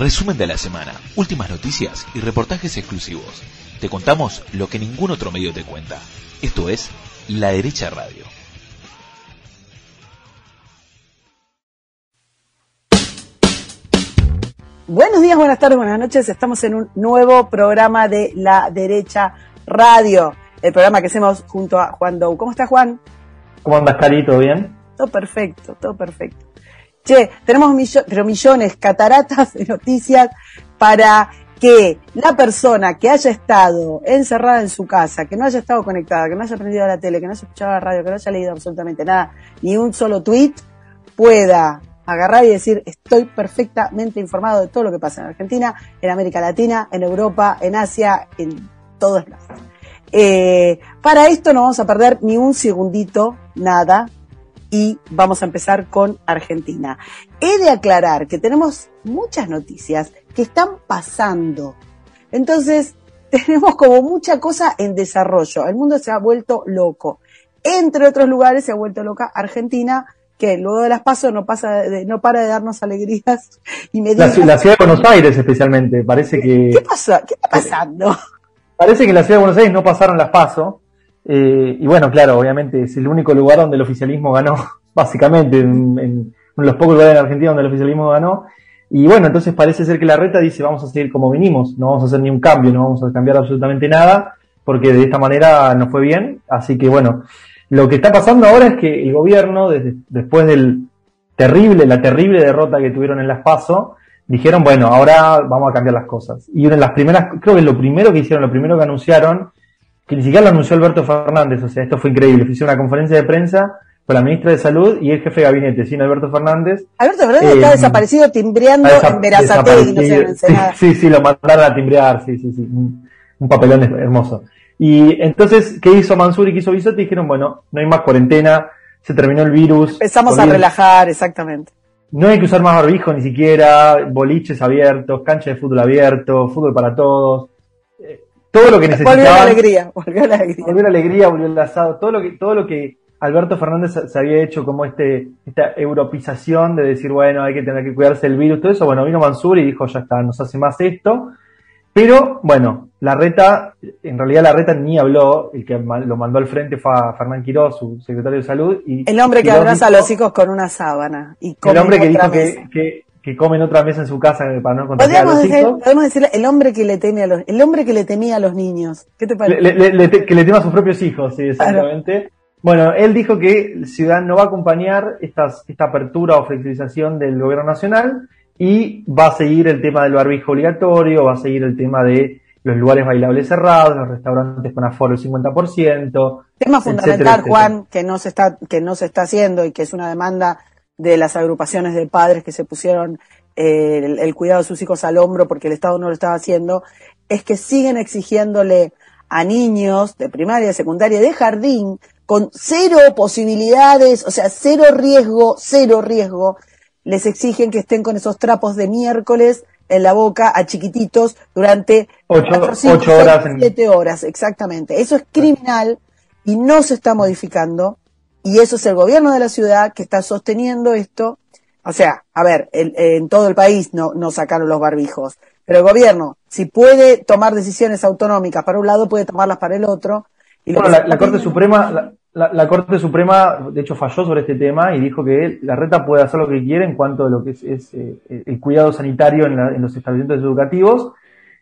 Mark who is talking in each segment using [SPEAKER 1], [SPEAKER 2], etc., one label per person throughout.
[SPEAKER 1] Resumen de la semana, últimas noticias y reportajes exclusivos. Te contamos lo que ningún otro medio te cuenta. Esto es La Derecha Radio.
[SPEAKER 2] Buenos días, buenas tardes, buenas noches. Estamos en un nuevo programa de La Derecha Radio, el programa que hacemos junto a Juan Dou. ¿Cómo estás, Juan?
[SPEAKER 3] ¿Cómo andas, Cari? ¿Todo bien?
[SPEAKER 2] Todo perfecto, todo perfecto. Che, tenemos pero millones, cataratas de noticias para que la persona que haya estado encerrada en su casa, que no haya estado conectada, que no haya prendido la tele, que no haya escuchado la radio, que no haya leído absolutamente nada, ni un solo tweet, pueda agarrar y decir, estoy perfectamente informado de todo lo que pasa en Argentina, en América Latina, en Europa, en Asia, en todos lados. Eh, para esto no vamos a perder ni un segundito, nada, y vamos a empezar con Argentina. He de aclarar que tenemos muchas noticias que están pasando. Entonces, tenemos como mucha cosa en desarrollo. El mundo se ha vuelto loco. Entre otros lugares se ha vuelto loca Argentina, que luego de las pasos no pasa de, no para de darnos alegrías y
[SPEAKER 3] la, la, ciudad de Buenos Aires especialmente, parece que...
[SPEAKER 2] ¿Qué pasó? ¿Qué está pasando?
[SPEAKER 3] Parece que en la ciudad de Buenos Aires no pasaron las pasos eh, y bueno, claro, obviamente es el único lugar donde el oficialismo ganó, básicamente, en, los pocos lugares en Argentina donde el oficialismo ganó. Y bueno, entonces parece ser que la reta dice vamos a seguir como vinimos, no vamos a hacer ni un cambio, no vamos a cambiar absolutamente nada, porque de esta manera no fue bien. Así que bueno, lo que está pasando ahora es que el gobierno, desde, después del terrible, la terrible derrota que tuvieron en las PASO, dijeron, bueno, ahora vamos a cambiar las cosas. Y una de las primeras, creo que lo primero que hicieron, lo primero que anunciaron, que ni siquiera lo anunció Alberto Fernández, o sea, esto fue increíble. Hicieron una conferencia de prensa con la ministra de Salud y el jefe de gabinete, sin Alberto Fernández.
[SPEAKER 2] Alberto Fernández está eh, desaparecido timbreando en Verazate no
[SPEAKER 3] sí, sí, sí, lo mandaron a timbrear, sí, sí, sí. Un, papelón hermoso. Y entonces, ¿qué hizo Mansur y qué hizo Bisotti? Dijeron, bueno, no hay más cuarentena, se terminó el virus.
[SPEAKER 2] Empezamos a relajar, exactamente.
[SPEAKER 3] No hay que usar más barbijo ni siquiera, boliches abiertos, cancha de fútbol abierto, fútbol para todos todo lo que necesitaban.
[SPEAKER 2] Volvió la alegría, volvió la alegría.
[SPEAKER 3] Volvió la alegría, volvió el asado, todo lo que, todo lo que Alberto Fernández se había hecho como este, esta europización de decir, bueno, hay que tener que cuidarse del virus, todo eso, bueno, vino Mansur y dijo, ya está, nos hace más esto. Pero, bueno, la reta, en realidad la reta ni habló, el que lo mandó al frente fue a Fernán Quiroz, su secretario de salud. Y
[SPEAKER 2] el hombre que abraza a los hijos con una sábana. Y
[SPEAKER 3] el hombre que dijo que, que comen otra mesa en su casa para no contagiar a los
[SPEAKER 2] decir, Podemos decirle el hombre que le teme a los, el hombre que le temía a los niños. ¿Qué te parece?
[SPEAKER 3] que le teme a sus propios hijos, sí, exactamente. Bueno, él dijo que Ciudad no va a acompañar estas, esta apertura o flexibilización del gobierno nacional y va a seguir el tema del barbijo obligatorio, va a seguir el tema de los lugares bailables cerrados, los restaurantes con aforo del 50%.
[SPEAKER 2] Tema fundamental, Juan, que no se está, que no se está haciendo y que es una demanda de las agrupaciones de padres que se pusieron eh, el, cuidado de sus hijos al hombro porque el Estado no lo estaba haciendo, es que siguen exigiéndole a niños de primaria, de secundaria, de jardín, con cero posibilidades, o sea, cero riesgo, cero riesgo, les exigen que estén con esos trapos de miércoles en la boca a chiquititos durante
[SPEAKER 3] ocho, horas,
[SPEAKER 2] siete horas, exactamente. Eso es criminal y no se está modificando. Y eso es el gobierno de la ciudad que está sosteniendo esto. O sea, a ver, en todo el país no, no sacaron los barbijos, pero el gobierno, si puede tomar decisiones autonómicas para un lado, puede tomarlas para el otro.
[SPEAKER 3] Y bueno, la, Corte Suprema, la, Corte Suprema, de hecho, falló sobre este tema y dijo que la reta puede hacer lo que quiere en cuanto a lo que es, eh, el cuidado sanitario en, en, los establecimientos educativos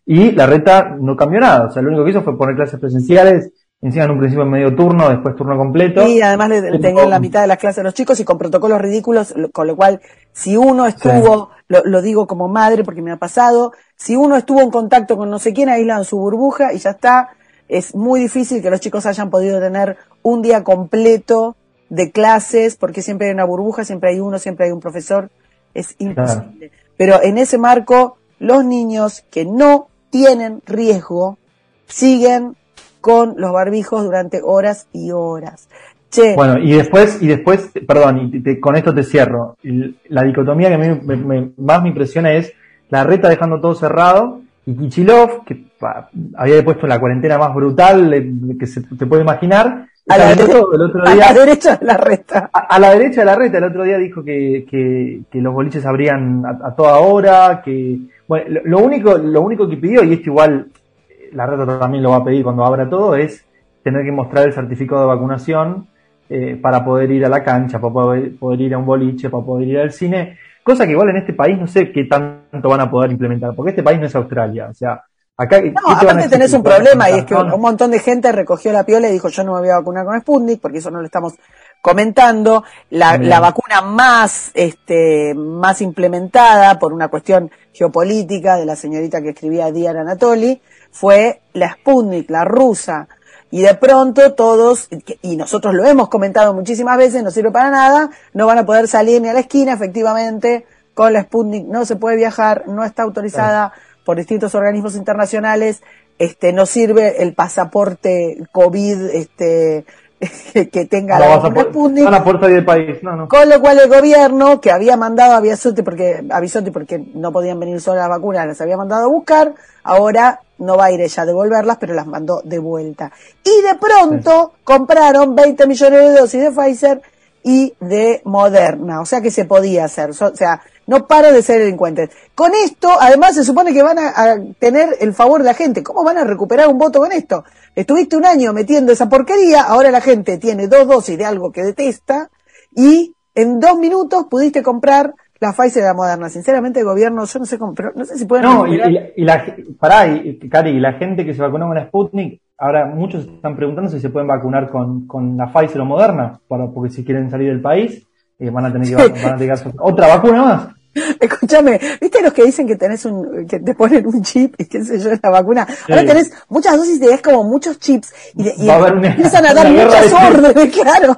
[SPEAKER 3] y la reta no cambió nada. O sea, lo único que hizo fue poner clases presenciales Encima en un principio en medio turno, después turno completo.
[SPEAKER 2] Y además le, tenían la mitad de las clases a los chicos y con protocolos ridículos, con lo cual, si uno estuvo, lo, digo como madre porque me ha pasado, si uno estuvo en contacto con no sé quién, aíslan su burbuja y ya está, es muy difícil que los chicos hayan podido tener un día completo de clases, porque siempre hay una burbuja, siempre hay uno, siempre hay un profesor, es imposible. Pero en ese marco, los niños que no tienen riesgo siguen con los barbijos durante horas y horas.
[SPEAKER 3] Che. Bueno, y después, y después, perdón, y con esto te cierro. la dicotomía que a mí me, más me impresiona es la reta dejando todo cerrado y Kichilov, que había puesto la cuarentena más brutal que se te puede imaginar,
[SPEAKER 2] A la,
[SPEAKER 3] el otro día,
[SPEAKER 2] a la derecha de la reta.
[SPEAKER 3] A, la derecha de la reta, el otro día dijo que, que, que los boliches abrían a, toda hora, que bueno, lo, único, lo único que pidió, y esto igual la reta también lo va a pedir cuando abra todo, es tener que mostrar el certificado de vacunación eh, para poder ir a la cancha, para poder, poder ir a un boliche, para poder ir al cine, cosa que igual en este país no sé qué tanto van a poder implementar, porque este país no es Australia, o sea, Acá,
[SPEAKER 2] no, aparte tenés un problema y es que un montón de gente recogió la piola y dijo yo no me voy a vacunar con Sputnik porque eso no lo estamos comentando. La, la vacuna más, este, más implementada por una cuestión geopolítica de la señorita que escribía Diana Anatoli fue la Sputnik, la rusa. Y de pronto todos, y nosotros lo hemos comentado muchísimas veces, no sirve para nada, no van a poder salir ni a la esquina, efectivamente, con la Sputnik no se puede viajar, no está autorizada por distintos organismos internacionales, este, no sirve el pasaporte COVID, este, que tenga
[SPEAKER 3] la Sputnik. A la puerta del país, no, no.
[SPEAKER 2] Con lo cual el gobierno, que había mandado a Biasotti porque, a porque no podían venir solo las vacunas, las había mandado a buscar, ahora no va a ir ella a devolverlas, pero las mandó de vuelta. Y de pronto compraron 20 millones de dosis de Pfizer y de Moderna, o sea que se podía hacer, o sea, no para de ser delincuentes. Con esto, además, se supone que van a, tener el favor de la gente. ¿Cómo van a recuperar un voto con esto? Estuviste un año metiendo esa porquería, ahora la gente tiene dos dosis de algo que detesta y en dos minutos pudiste comprar la Pfizer de la Moderna. Sinceramente, el gobierno, yo no sé cómo, pero no sé si pueden.
[SPEAKER 3] No, y, la, pará, y, Cari, y la gente que se vacunó con la Sputnik, ahora muchos están preguntando si se pueden vacunar con, con la Pfizer o Moderna, para, porque si quieren salir del país, eh, van a tener que, van a tener que otra vacuna más.
[SPEAKER 2] Escúchame, ¿viste los que dicen que tenés un, que te ponen un chip y qué sé yo la vacuna? Ahora tenés muchas dosis y tenés como muchos chips y, empiezan a dar muchas órdenes, claro.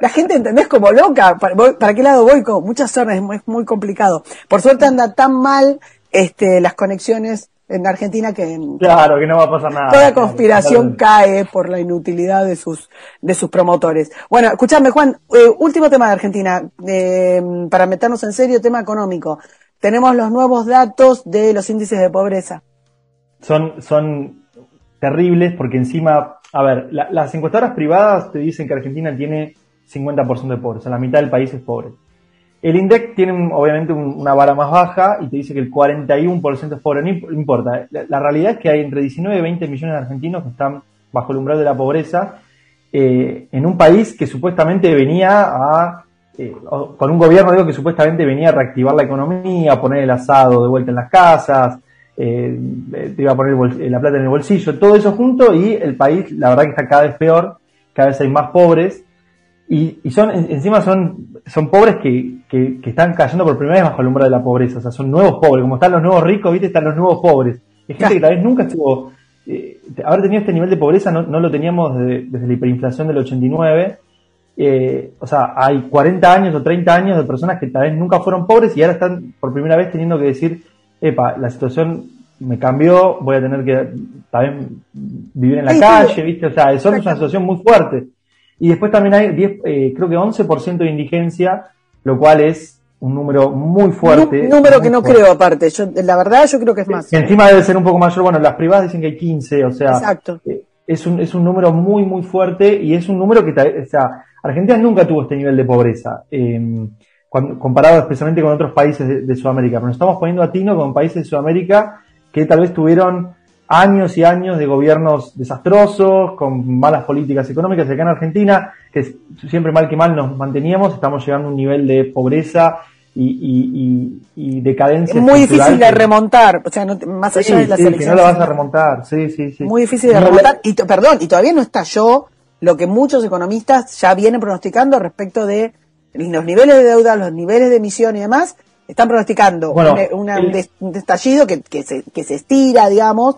[SPEAKER 2] La gente, ¿entendés? Como loca. ¿Para, qué lado voy? Con muchas órdenes, es muy complicado. Por suerte anda tan mal este, las conexiones en Argentina que
[SPEAKER 3] claro que no va a pasar nada.
[SPEAKER 2] toda conspiración cae por la inutilidad de sus de sus promotores. Bueno escúchame Juan eh, último tema de Argentina eh, para meternos en serio tema económico. Tenemos los nuevos datos de los índices de pobreza.
[SPEAKER 3] Son son terribles porque encima a ver las encuestadoras privadas te dicen que Argentina tiene 50% de pobreza la mitad del país es pobre el INDEC tiene obviamente una vara más baja y te dice que el 41% es pobre. No importa. La, realidad es que hay entre 19 y 20 millones de argentinos que están bajo el umbral de la pobreza eh, en un país que supuestamente venía a, eh, con un gobierno digo que supuestamente venía a reactivar la economía, a poner el asado de vuelta en las casas, eh, te iba a poner la plata en el bolsillo, todo eso junto y el país la verdad que está cada vez peor, cada vez hay más pobres y, y son, encima son, son pobres que, que, que, están cayendo por primera vez bajo el umbral de la pobreza. O sea, son nuevos pobres. Como están los nuevos ricos, viste, están los nuevos pobres. Es gente que tal vez nunca estuvo, eh, haber tenido este nivel de pobreza no, no lo teníamos desde la hiperinflación del 89. Eh, o sea, hay 40 años o 30 años de personas que tal vez nunca fueron pobres y ahora están por primera vez teniendo que decir, epa, la situación me cambió, voy a tener que tal vez vivir en la calle, viste, o sea, eso es una situación muy fuerte. Y después también hay 10, eh, creo que 11% de indigencia, lo cual es un número muy fuerte.
[SPEAKER 2] Un número que no creo aparte, yo, la verdad yo creo que es más.
[SPEAKER 3] encima debe ser un poco mayor, bueno, las privadas dicen que hay 15, o sea,
[SPEAKER 2] Exacto.
[SPEAKER 3] Eh, es, un, es un número muy, muy fuerte y es un número que, o sea, Argentina nunca tuvo este nivel de pobreza, eh, comparado especialmente con otros países de, de, Sudamérica, pero nos estamos poniendo a tino con países de Sudamérica que tal vez tuvieron años y años de gobiernos desastrosos, con malas políticas económicas. Acá en Argentina, que siempre mal que mal nos manteníamos, estamos llegando a un nivel de pobreza y, y, decadencia.
[SPEAKER 2] Es muy difícil de remontar, o sea, más allá de las
[SPEAKER 3] sí, Que no lo vas a remontar, sí, sí, sí.
[SPEAKER 2] Muy difícil de remontar, y perdón, y todavía no estalló lo que muchos economistas ya vienen pronosticando respecto de los niveles de deuda, los niveles de emisión y demás, están pronosticando un, estallido que, que, se, que se estira, digamos,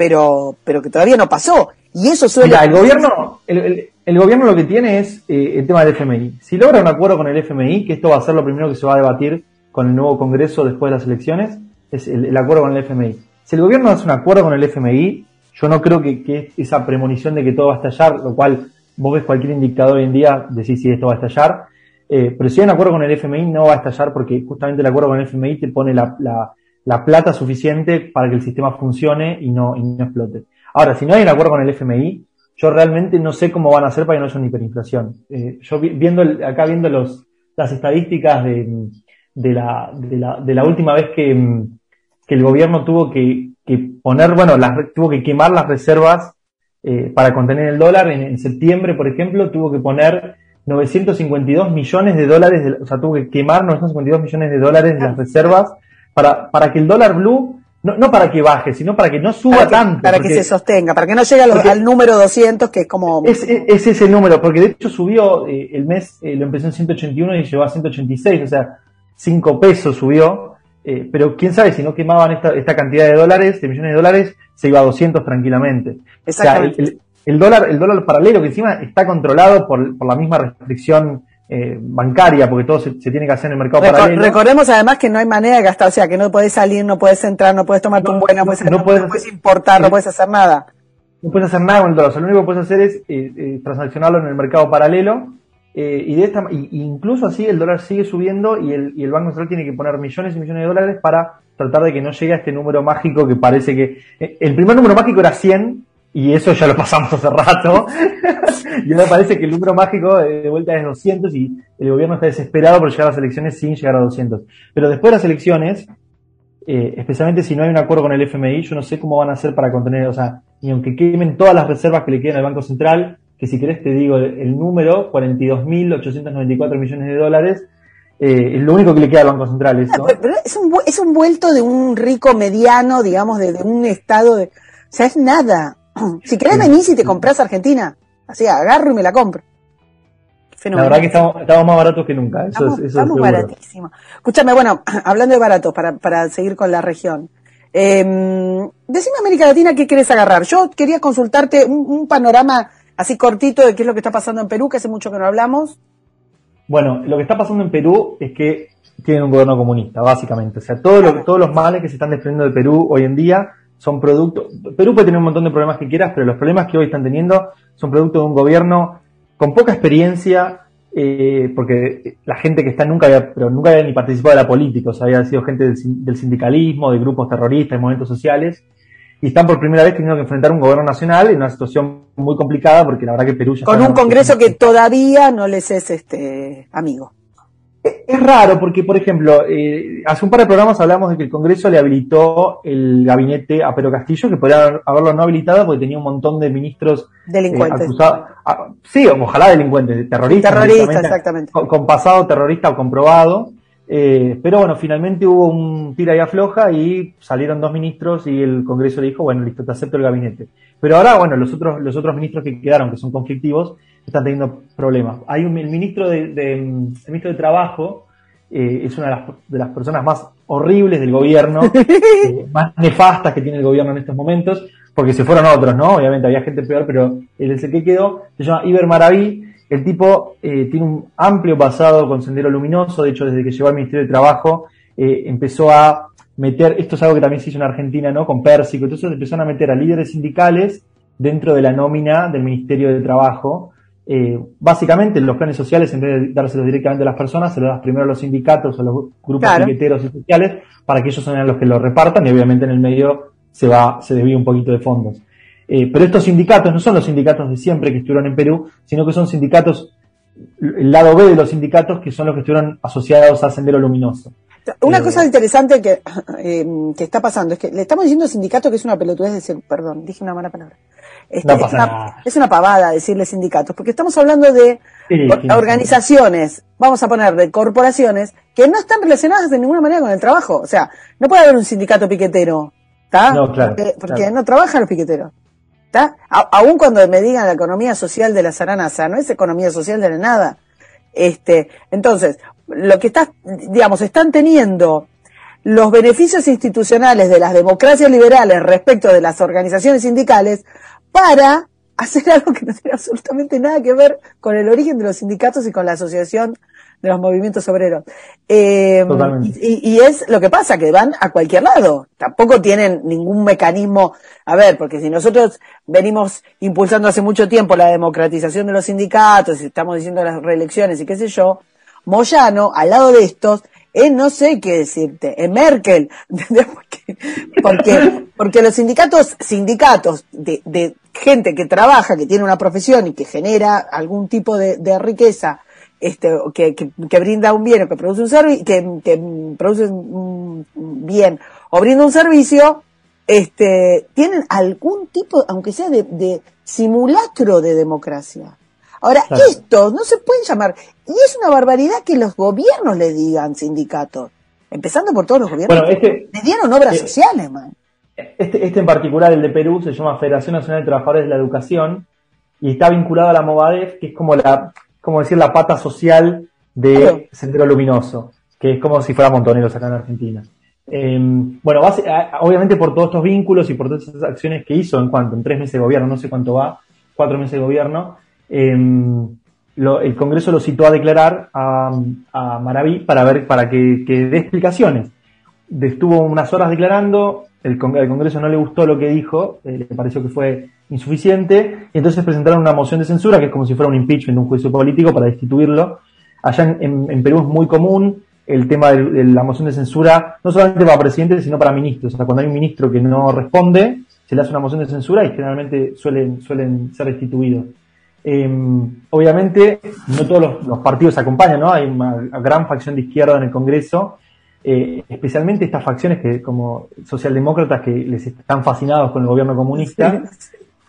[SPEAKER 2] pero, pero que todavía no pasó. Y eso suele...
[SPEAKER 3] Mira, el gobierno, el, el, gobierno lo que tiene es eh, el tema del FMI. Si logra un acuerdo con el FMI, que esto va a ser lo primero que se va a debatir con el nuevo Congreso después de las elecciones, es el, acuerdo con el FMI. Si el gobierno hace un acuerdo con el FMI, yo no creo que, que esa premonición de que todo va a estallar, lo cual vos ves cualquier indicador hoy en día, decís si esto va a estallar, eh, pero si hay un acuerdo con el FMI no va a estallar porque justamente el acuerdo con el FMI te pone la, la, la plata suficiente para que el sistema funcione y no, y no explote. Ahora, si no hay un acuerdo con el FMI, yo realmente no sé cómo van a hacer para que no haya una hiperinflación. Eh, yo viendo acá viendo los, las estadísticas de, de, la, de, la, de la última vez que, que el gobierno tuvo que, que poner, bueno, las, tuvo que quemar las reservas eh, para contener el dólar. En, septiembre, por ejemplo, tuvo que poner 952 millones de dólares, o sea, tuvo que quemar 952 millones de dólares de las reservas para, para que el dólar blue no, no para que baje, sino para que no suba tanto.
[SPEAKER 2] Para que se sostenga, para que no llegue al número 200, que es como...
[SPEAKER 3] Es, es, ese número, porque de hecho subió eh, el mes, eh, lo empezó en 181 y llegó a 186, o sea, 5 pesos subió, eh, pero quién sabe, si no quemaban esta, esta cantidad de dólares, de millones de dólares, se iba a 200 tranquilamente. O sea, el, el, dólar, el dólar paralelo que encima está controlado por, por la misma restricción eh, bancaria, porque todo se, tiene que hacer en el mercado paralelo.
[SPEAKER 2] Recordemos además que no hay manera de gastar, o sea, que no puedes salir, no puedes entrar, no puedes tomar un buen, no, puedes, no, puedes, importar, no puedes hacer nada.
[SPEAKER 3] No puedes hacer nada con el dólar, lo único que puedes hacer es eh, eh, transaccionarlo en el mercado paralelo y de esta y, incluso así el dólar sigue subiendo y el, y el Banco Central tiene que poner millones y millones de dólares para tratar de que no llegue a este número mágico que parece que el primer número mágico era 100 y eso ya lo pasamos hace rato. y ahora parece que el número mágico de vuelta es 200 y el gobierno está desesperado por llegar a las elecciones sin llegar a 200. Pero después de las elecciones, eh, especialmente si no hay un acuerdo con el FMI, yo no sé cómo van a hacer para contener, o sea, ni aunque quemen todas las reservas que le quedan al Banco Central, que si querés te digo el, número, 42.894 millones de dólares, eh, es lo único que le queda al Banco Central. Eso.
[SPEAKER 2] Pero, es, un, es un vuelto de un rico mediano, digamos, de, de un estado de... O sea, es nada. Si querés venís y te compras Argentina, así agarro y me la compro.
[SPEAKER 3] La verdad que estamos, más baratos que nunca. Eso
[SPEAKER 2] estamos, baratísimos. Escúchame, bueno, hablando de baratos, para, para seguir con la región. Eh, decime América Latina qué querés agarrar. Yo quería consultarte un, panorama así cortito de qué es lo que está pasando en Perú, que hace mucho que no hablamos.
[SPEAKER 3] Bueno, lo que está pasando en Perú es que tienen un gobierno comunista, básicamente. O sea, todo lo, todos los males que se están desprendiendo de Perú hoy en día son productos, Perú puede tener un montón de problemas que quieras, pero los problemas que hoy están teniendo son producto de un gobierno con poca experiencia, eh, porque la gente que está nunca había, pero nunca había ni participado de la política, o sea, había sido gente del, sindicalismo, de grupos terroristas, de movimientos sociales, y están por primera vez teniendo que enfrentar un gobierno nacional en una situación muy complicada, porque la verdad que Perú ya
[SPEAKER 2] Con un Congreso que todavía no les es este amigo.
[SPEAKER 3] Es raro porque, por ejemplo, eh, hace un par de programas hablamos de que el Congreso le habilitó el gabinete a Pedro Castillo, que podría haberlo no habilitado porque tenía un montón de ministros
[SPEAKER 2] eh, delincuentes.
[SPEAKER 3] acusados. Ah, sí, ojalá delincuentes, terroristas.
[SPEAKER 2] Terroristas, exactamente.
[SPEAKER 3] Con, pasado terrorista o comprobado. Eh, pero bueno, finalmente hubo un tira y afloja y salieron dos ministros y el Congreso le dijo, bueno, listo, te acepto el gabinete. Pero ahora, bueno, los otros, los otros ministros que quedaron, que son conflictivos, están teniendo problemas. Hay un, el ministro de, el ministro de Trabajo eh, es una de las, de las, personas más horribles del gobierno, eh, más nefastas que tiene el gobierno en estos momentos, porque se fueron otros, ¿no? Obviamente había gente peor, pero él es el que quedó. Se llama Iber Maraví. El tipo eh, tiene un amplio pasado con Sendero Luminoso. De hecho, desde que llegó al Ministerio de Trabajo, empezó a meter, esto es algo que también se hizo en Argentina, ¿no? Con Pérsico. Entonces empezaron a meter a líderes sindicales dentro de la nómina del Ministerio de Trabajo eh, básicamente los planes sociales, en vez de dárselos directamente a las personas, se los das primero a los sindicatos, a los grupos claro. y sociales, para que ellos sean los que lo repartan y obviamente en el medio se va, se desvía un poquito de fondos. Eh, pero estos sindicatos no son los sindicatos de siempre que estuvieron en Perú, sino que son sindicatos, el lado B de los sindicatos que son los que estuvieron asociados a Sendero Luminoso.
[SPEAKER 2] Una eh, cosa interesante que, que está pasando es que le estamos diciendo sindicato que es una pelotudez decir, perdón, dije una mala palabra. Este, es, una, pavada decirle sindicatos, porque estamos hablando de organizaciones, vamos a poner de corporaciones, que no están relacionadas de ninguna manera con el trabajo. O sea, no puede haber un sindicato piquetero, ¿está? porque, no trabajan los piqueteros. ¿Está? aún cuando me digan la economía social de la Saranaza, no es economía social de la nada. Este, entonces, lo que está, digamos, están teniendo los beneficios institucionales de las democracias liberales respecto de las organizaciones sindicales para hacer algo que no tiene absolutamente nada que ver con el origen de los sindicatos y con la asociación de los movimientos obreros. Eh, y, y, es lo que pasa, que van a cualquier lado. Tampoco tienen ningún mecanismo. A ver, porque si nosotros venimos impulsando hace mucho tiempo la democratización de los sindicatos y estamos diciendo las reelecciones y qué sé yo, Moyano, al lado de estos, es no sé qué decirte, es Merkel, porque, porque los sindicatos, sindicatos de, de gente que trabaja, que tiene una profesión y que genera algún tipo de, de riqueza, este, que, que, que, brinda un bien o que produce un servicio, que, que, produce un bien o brinda un servicio, este, tienen algún tipo, aunque sea de, de simulacro de democracia. Ahora, esto no se puede llamar, y es una barbaridad que los gobiernos le digan sindicatos, empezando por todos los gobiernos
[SPEAKER 3] bueno, este,
[SPEAKER 2] le dieron obras eh, sociales, man.
[SPEAKER 3] Este, este en particular, el de Perú, se llama Federación Nacional de Trabajadores de la Educación y está vinculado a la Movadef, que es como la, como decir, la pata social de Sendero Luminoso, que es como si fuera Montoneros acá en Argentina. Em, bueno, obviamente por todos estos vínculos y por todas esas acciones que hizo en cuanto, en tres meses de gobierno, no sé cuánto va, cuatro meses de gobierno, em, el Congreso lo citó a declarar a, Maraví para ver, para que, dé explicaciones. Estuvo unas horas declarando, el, Congreso no le gustó lo que dijo, eh, le pareció que fue insuficiente, y entonces presentaron una moción de censura, que es como si fuera un impeachment, un juicio político para destituirlo. Allá en, Perú es muy común el tema de, la moción de censura, no solamente para presidentes, sino para ministros. O sea, cuando hay un ministro que no responde, se le hace una moción de censura y generalmente suelen, suelen ser destituidos. Em, obviamente, no todos los, partidos acompañan, ¿no? Hay una, gran facción de izquierda en el Congreso, eh, especialmente estas facciones que, como socialdemócratas, que les están fascinados con el gobierno comunista.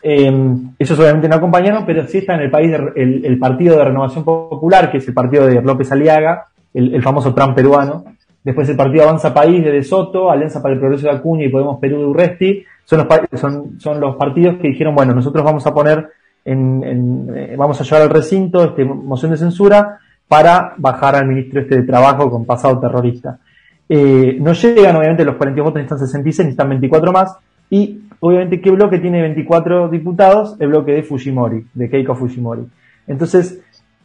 [SPEAKER 3] Em, ellos obviamente no acompañaron, pero sí está en el país el, Partido de Renovación Popular, que es el partido de López Aliaga, el, famoso Trump peruano. Después el Partido Avanza País de De Soto, Alianza para el Progreso de Acuña y Podemos Perú de Urresti. Son los, son, son los partidos que dijeron, bueno, nosotros vamos a poner en, eh, vamos a llevar al recinto este moción de censura para bajar al ministro este de Trabajo con pasado terrorista. Eh, no llegan, obviamente, los 42 votos, necesitan 66, necesitan 24 más. Y, obviamente, ¿qué bloque tiene 24 diputados? El bloque de Fujimori, de Keiko Fujimori. Entonces,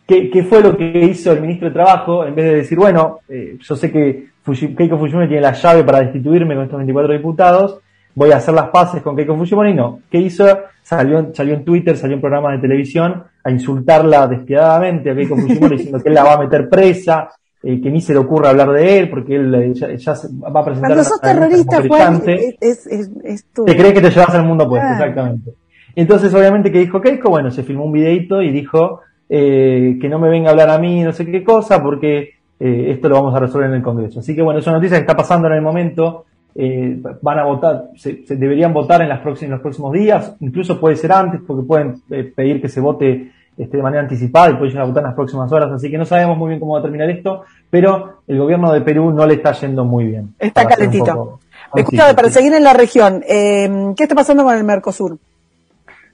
[SPEAKER 3] ¿qué, qué fue lo que hizo el ministro de Trabajo? En vez de decir, bueno, eh, yo sé que Keiko Fujimori tiene la llave para destituirme con estos 24 diputados, voy a hacer las paces con Keiko Fujimori, no. ¿Qué hizo? Salió, salió en Twitter, salió en programas de televisión a insultarla despiadadamente a Keiko Fujimori diciendo que él la va a meter presa, eh, que ni se le ocurra hablar de él porque él eh, ya, va a presentar
[SPEAKER 2] Cuando sos terrorista, Juan, es,
[SPEAKER 3] es, Te crees que te llevas al mundo opuesto, exactamente. Entonces, obviamente, que dijo Keiko, bueno, se filmó un videito y dijo eh, que no me venga a hablar a mí, no sé qué cosa, porque eh, esto lo vamos a resolver en el Congreso. Así que bueno, es una noticia que está pasando en el momento eh, van a votar, se, deberían votar en, las los próximos días, incluso puede ser antes, porque pueden eh, pedir que se vote este, de manera anticipada y pueden llegar a votar en las próximas horas, así que no sabemos muy bien cómo va a terminar esto, pero el gobierno de Perú no le está yendo muy bien.
[SPEAKER 2] Está calentito. Escúchame, para seguir en la región, eh, ¿qué está pasando con el Mercosur?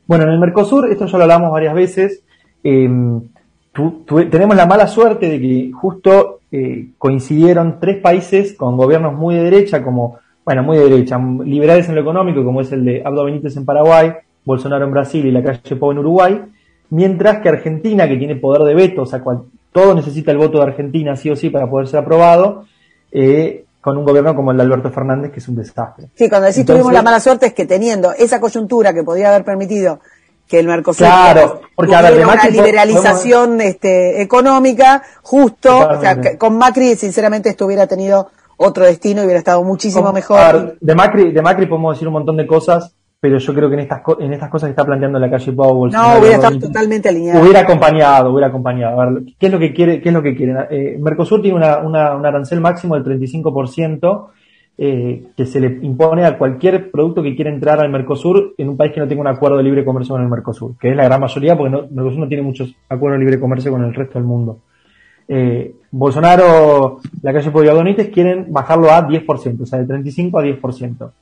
[SPEAKER 3] Bueno, en el Mercosur, esto ya lo hablamos varias veces, tenemos la mala suerte de que justo coincidieron tres países con gobiernos muy de derecha, como bueno, muy de derecha, liberales en lo económico, como es el de Abdo Benítez en Paraguay, Bolsonaro en Brasil y la calle Pau en Uruguay, mientras que Argentina, que tiene poder de veto, o sea, cual, todo necesita el voto de Argentina sí o sí para poder ser aprobado, eh, con un gobierno como el de Alberto Fernández, que es un desastre.
[SPEAKER 2] Sí, cuando decís tuvimos la mala suerte es que teniendo esa coyuntura que podía haber permitido que el Mercosur
[SPEAKER 3] claro, porque, a ver,
[SPEAKER 2] una liberalización este, económica, justo, o sea, con Macri sinceramente esto hubiera tenido otro destino y hubiera estado muchísimo mejor.
[SPEAKER 3] de Macri, de Macri podemos decir un montón de cosas, pero yo creo que en estas en estas cosas que está planteando la calle Pau
[SPEAKER 2] No, hubiera estado totalmente alineado.
[SPEAKER 3] Hubiera acompañado, hubiera acompañado. A ver, ¿qué es lo que quiere, qué es lo que quieren? Eh, Mercosur tiene una, una, un arancel máximo del 35%, eh, que se le impone a cualquier producto que quiera entrar al Mercosur en un país que no tenga un acuerdo de libre comercio con el Mercosur, que es la gran mayoría, porque no, Mercosur no tiene muchos acuerdos de libre comercio con el resto del mundo. Eh, Bolsonaro, la calle Pueblo quieren bajarlo a 10%, o sea, de 35 a 10%.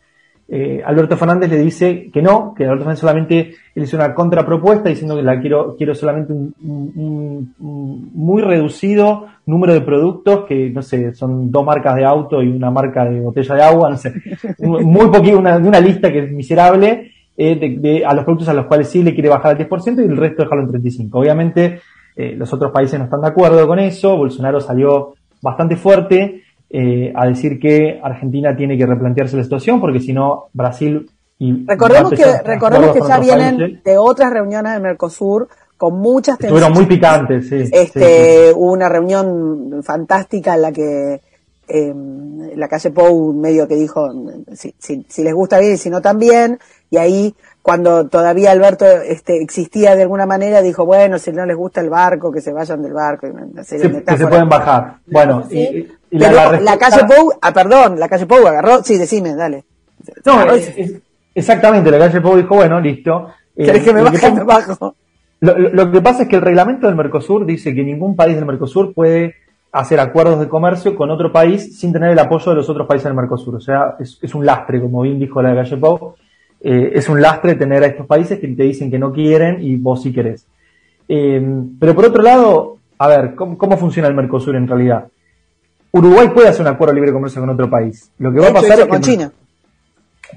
[SPEAKER 3] Eh, Alberto Fernández le dice que no, que Alberto Fernández solamente él hizo una contrapropuesta diciendo que la quiero, quiero solamente un, muy reducido número de productos, que no sé, son dos marcas de auto y una marca de botella de agua, no sé, muy poquito, una, de una lista que es miserable, eh, a los productos a los cuales sí le quiere bajar al 10% y el resto dejarlo en 35%. Obviamente, eh, los otros países no están de acuerdo con eso. Bolsonaro salió bastante fuerte eh, a decir que Argentina tiene que replantearse la situación porque si no Brasil
[SPEAKER 2] y recordemos que recordemos que ya vienen de otras reuniones de Mercosur con muchas
[SPEAKER 3] tensiones. Estuvieron muy picantes, sí.
[SPEAKER 2] Este, hubo una reunión fantástica en la que eh, la calle Pou medio que dijo si, si, si, les gusta bien y si no también, y ahí cuando todavía Alberto este, existía de alguna manera dijo bueno si no les gusta el barco que se vayan del barco y
[SPEAKER 3] se, que se pueden bajar bueno y,
[SPEAKER 2] y la, la, la, calle Pou ah perdón la calle Pou agarró sí decime dale
[SPEAKER 3] no es, es, exactamente la calle Pou dijo bueno listo
[SPEAKER 2] ¿Querés que me baje? Me bajo.
[SPEAKER 3] Lo, que pasa es que el reglamento del Mercosur dice que ningún país del Mercosur puede hacer acuerdos de comercio con otro país sin tener el apoyo de los otros países del Mercosur. O sea, es, es un lastre, como bien dijo la Calle Pau, eh, es un lastre tener a estos países que te dicen que no quieren y vos sí querés. Eh, pero por otro lado, a ver, ¿cómo, ¿cómo, funciona el Mercosur en realidad? Uruguay puede hacer un acuerdo de libre comercio con otro país. Lo que va a pasar es que
[SPEAKER 2] con China.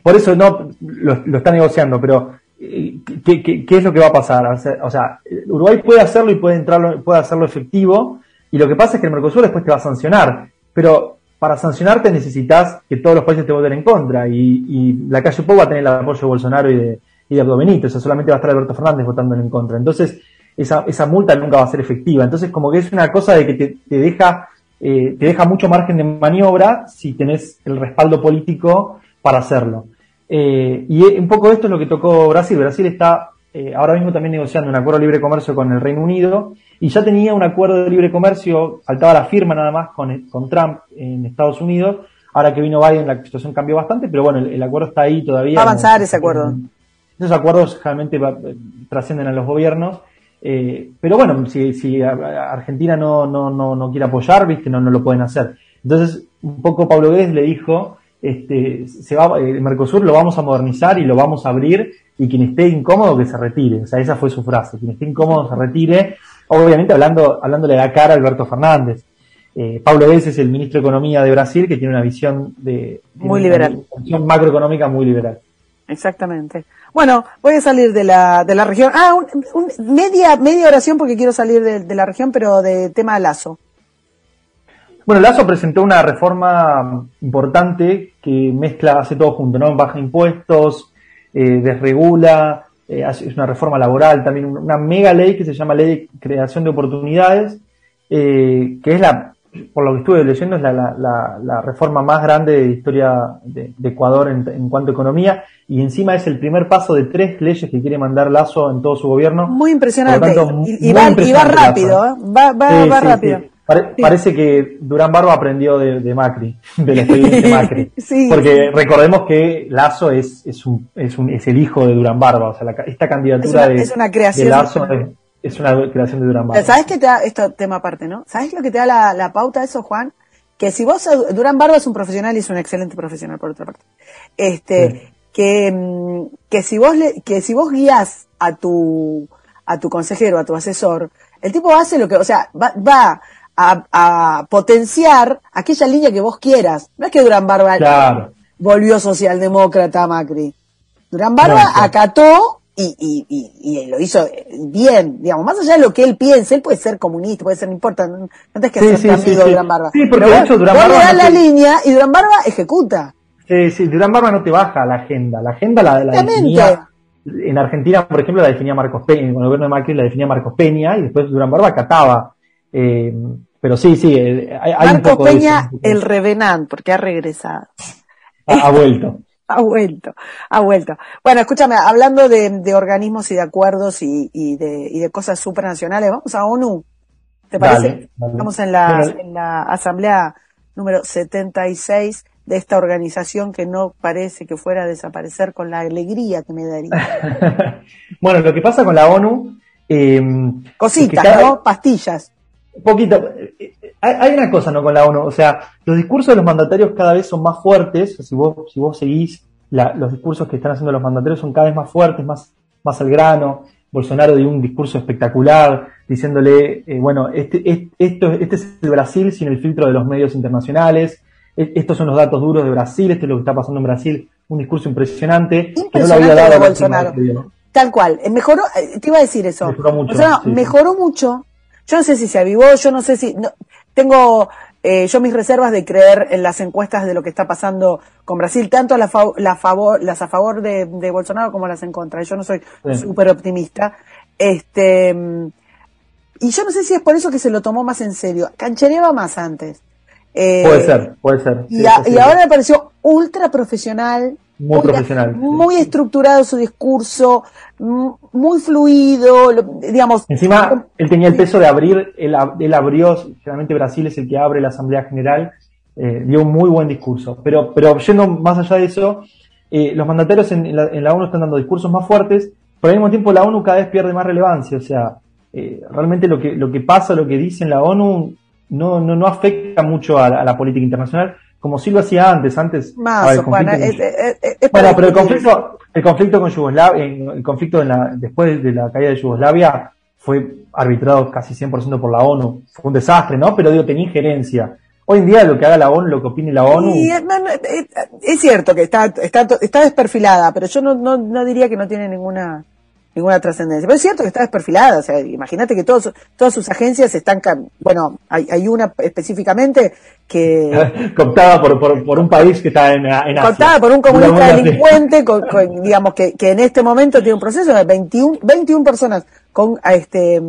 [SPEAKER 3] Por eso no lo, lo está negociando, pero ¿Qué, qué, qué, es lo que va a pasar? O sea, Uruguay puede hacerlo y puede entrarlo, puede hacerlo efectivo, y lo que pasa es que el Mercosur después te va a sancionar. Pero para sancionarte necesitas que todos los países te voten en contra, y, y la calle Pou va a tener el apoyo de Bolsonaro y de, y de Abdo Benito, o sea, solamente va a estar Alberto Fernández votando en contra. Entonces, esa, esa multa nunca va a ser efectiva. Entonces, como que es una cosa de que te, te deja, eh, te deja mucho margen de maniobra si tenés el respaldo político para hacerlo. Eh, y un poco esto es lo que tocó Brasil. Brasil está eh, ahora mismo también negociando un acuerdo de libre comercio con el Reino Unido y ya tenía un acuerdo de libre comercio, faltaba la firma nada más con, con Trump en Estados Unidos. Ahora que vino Biden la situación cambió bastante, pero bueno, el, el acuerdo está ahí todavía.
[SPEAKER 2] Va a avanzar ese acuerdo.
[SPEAKER 3] Esos acuerdos realmente va, trascienden a los gobiernos. Eh, pero bueno, si, si Argentina no, no, no, no quiere apoyar, viste, no, no lo pueden hacer. Entonces, un poco Pablo Guedes le dijo, este, se va, el Mercosur lo vamos a modernizar y lo vamos a abrir y quien esté incómodo que se retire. O sea, esa fue su frase, quien esté incómodo se retire, obviamente hablando, hablándole de la cara a Alberto Fernández. Eh, Pablo Guedes es el ministro de Economía de Brasil que tiene una visión de
[SPEAKER 2] muy liberal,
[SPEAKER 3] una visión macroeconómica muy liberal.
[SPEAKER 2] Exactamente. Bueno, voy a salir de la, de la región. Ah, un, un, media, media oración porque quiero salir de, la región, pero de tema Lazo.
[SPEAKER 3] Bueno, Lazo presentó una reforma importante que mezcla, hace todo junto, ¿no? Baja impuestos, eh, desregula, eh, es una reforma laboral, también una mega ley que se llama Ley de Creación de Oportunidades, eh, que es la, por lo que estuve leyendo, es la, la, la, la reforma más grande de historia de, de Ecuador en, en, cuanto a economía, y encima es el primer paso de tres leyes que quiere mandar Lazo en todo su gobierno.
[SPEAKER 2] Muy impresionante. Tanto, y, y, va, y, va, rápido, ¿eh? va, va,
[SPEAKER 3] sí,
[SPEAKER 2] va
[SPEAKER 3] sí,
[SPEAKER 2] rápido.
[SPEAKER 3] Sí. Pare, sí. Parece que Durán Barba aprendió de, de Macri, de la experiencia de Macri.
[SPEAKER 2] sí,
[SPEAKER 3] Porque recordemos que Lazo es, es, un, es, un, es el hijo de Durán Barba. O sea, la, esta candidatura
[SPEAKER 2] es una,
[SPEAKER 3] de,
[SPEAKER 2] es una creación
[SPEAKER 3] de Lazo es, es, una creación de Durán Barba.
[SPEAKER 2] ¿Sabes qué te da, esto tema aparte, no? ¿Sabes lo que te da la, la pauta eso, Juan? Que si vos, Durán Barba es un profesional y es un excelente profesional, por otra parte. Este, sí. que, mm, que si vos le, que si vos guías a tu, a tu consejero, a tu asesor, el tipo hace lo que, o sea, va, va a, a, potenciar aquella línea que vos quieras. No es que Durán Barba
[SPEAKER 3] claro.
[SPEAKER 2] volvió socialdemócrata Macri. Durán Barba no, acató y, y, y, y, lo hizo bien, digamos, más allá de lo que él piense, él puede ser comunista, puede ser, no importa, no, no tienes que
[SPEAKER 3] sí,
[SPEAKER 2] ser
[SPEAKER 3] sí,
[SPEAKER 2] amigo
[SPEAKER 3] sí,
[SPEAKER 2] de Durán Barba.
[SPEAKER 3] Sí, porque
[SPEAKER 2] Pero
[SPEAKER 3] de hecho Durán Barba. no
[SPEAKER 2] la
[SPEAKER 3] te...
[SPEAKER 2] línea y Durán Barba ejecuta.
[SPEAKER 3] Sí, sí, Durán Barba no te baja la agenda. La agenda la, la definía, en Argentina, por ejemplo, la definía Marcos Peña, con el gobierno de Macri la definía Marcos Peña y después Durán Barba acataba. Eh, pero sí, sí, eh, hay, hay
[SPEAKER 2] Marcos
[SPEAKER 3] un poco
[SPEAKER 2] Peña,
[SPEAKER 3] de eso.
[SPEAKER 2] el revenant, porque ha regresado.
[SPEAKER 3] Ha, ha vuelto.
[SPEAKER 2] ha vuelto, ha vuelto. Bueno, escúchame, hablando de, de organismos y de acuerdos y, y, de, y de cosas supranacionales, vamos a ONU. ¿Te parece?
[SPEAKER 3] Dale, dale.
[SPEAKER 2] Estamos en la, en la asamblea número 76 de esta organización que no parece que fuera a desaparecer con la alegría que me daría.
[SPEAKER 3] bueno, lo que pasa con la ONU... Eh,
[SPEAKER 2] Cositas, cada... ¿no? Pastillas.
[SPEAKER 3] Poquito. Hay, hay, una cosa, ¿no? Con la ONU. O sea, los discursos de los mandatarios cada vez son más fuertes. Si vos, si vos seguís la, los discursos que están haciendo los mandatarios son cada vez más fuertes, más, más al grano. Bolsonaro dio un discurso espectacular diciéndole, eh, bueno, este, este, esto, este es el Brasil sin el filtro de los medios internacionales. Estos son los datos duros de Brasil, esto es lo que está pasando en Brasil. Un discurso impresionante.
[SPEAKER 2] impresionante que no lo había dado Bolsonaro. Tal cual. Mejoró, eh, te iba a decir eso.
[SPEAKER 3] Mejoró mucho.
[SPEAKER 2] Bolsonaro
[SPEAKER 3] sí,
[SPEAKER 2] mejoró mucho. Yo no sé si se avivó, yo no sé si, no, tengo eh, yo mis reservas de creer en las encuestas de lo que está pasando con Brasil, tanto la, fa la favor, las a favor de, de, Bolsonaro como las en contra. Yo no soy súper optimista. Este, y yo no sé si es por eso que se lo tomó más en serio. Canchereaba más antes. Eh,
[SPEAKER 3] puede ser, puede ser.
[SPEAKER 2] Y, ahora me pareció ultra profesional.
[SPEAKER 3] Muy, profesional.
[SPEAKER 2] Muy estructurado su discurso, muy fluido, digamos.
[SPEAKER 3] Encima, él tenía el peso de abrir, él, él abrió, generalmente Brasil es el que abre la Asamblea General, eh, dio un muy buen discurso. Pero, pero yendo más allá de eso, eh, los mandatarios en la, en la ONU están dando discursos más fuertes, pero al mismo tiempo la ONU cada vez pierde más relevancia. O sea, eh, realmente lo que, lo que pasa, lo que dice en la ONU, no, no, no afecta mucho a la, política internacional, como sí lo hacía antes. Antes,
[SPEAKER 2] más, bueno,
[SPEAKER 3] pero el conflicto, el conflicto con Yugoslavia, el conflicto en la, después de la caída de Yugoslavia fue arbitrado casi 100% por la ONU. Fue un desastre, ¿no? Pero digo, tenía injerencia. Hoy en día lo que haga la ONU, lo que opine la ONU.
[SPEAKER 2] es, cierto que está, está, está desperfilada, pero yo no, no, no diría que no tiene ninguna ninguna trascendencia. Pero es cierto que está desperfilada, o sea, imagínate que todos, todas sus agencias están, bueno, hay, hay una específicamente que...
[SPEAKER 3] Cooptada por, por, por, un país que está en, en
[SPEAKER 2] Cooptada por un comunista delincuente, con, digamos, que, que en este momento tiene un proceso de 21, 21 personas con, este,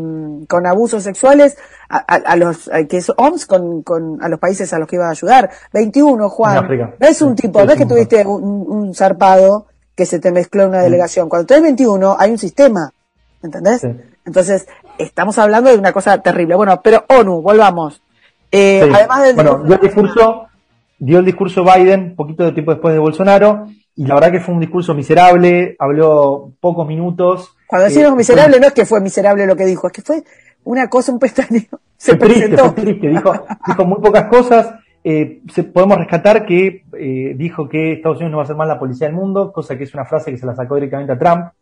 [SPEAKER 2] con abusos sexuales a, a, los, que es OMS, con, con, a los países a los que iba a ayudar. 21, Juan. No es un tipo, no es que tuviste un, un zarpado que se te mezcló una delegación. Cuando tú eres 21, hay un sistema, ¿entendés? Entonces, estamos hablando de una cosa terrible. Bueno, pero ONU, volvamos.
[SPEAKER 3] Eh, además del bueno, dio el discurso, dio el discurso Biden, poquito de tiempo después de Bolsonaro, y la verdad que fue un discurso miserable, habló pocos minutos.
[SPEAKER 2] Cuando decimos eh, miserable, no es que fue miserable lo que dijo, es que fue una cosa, un pestañeo.
[SPEAKER 3] Se triste, fue triste, dijo, dijo muy pocas cosas, eh, podemos rescatar que eh, dijo que Estados Unidos no va a ser más la policía del mundo, cosa que es una frase que se la sacó directamente a Trump,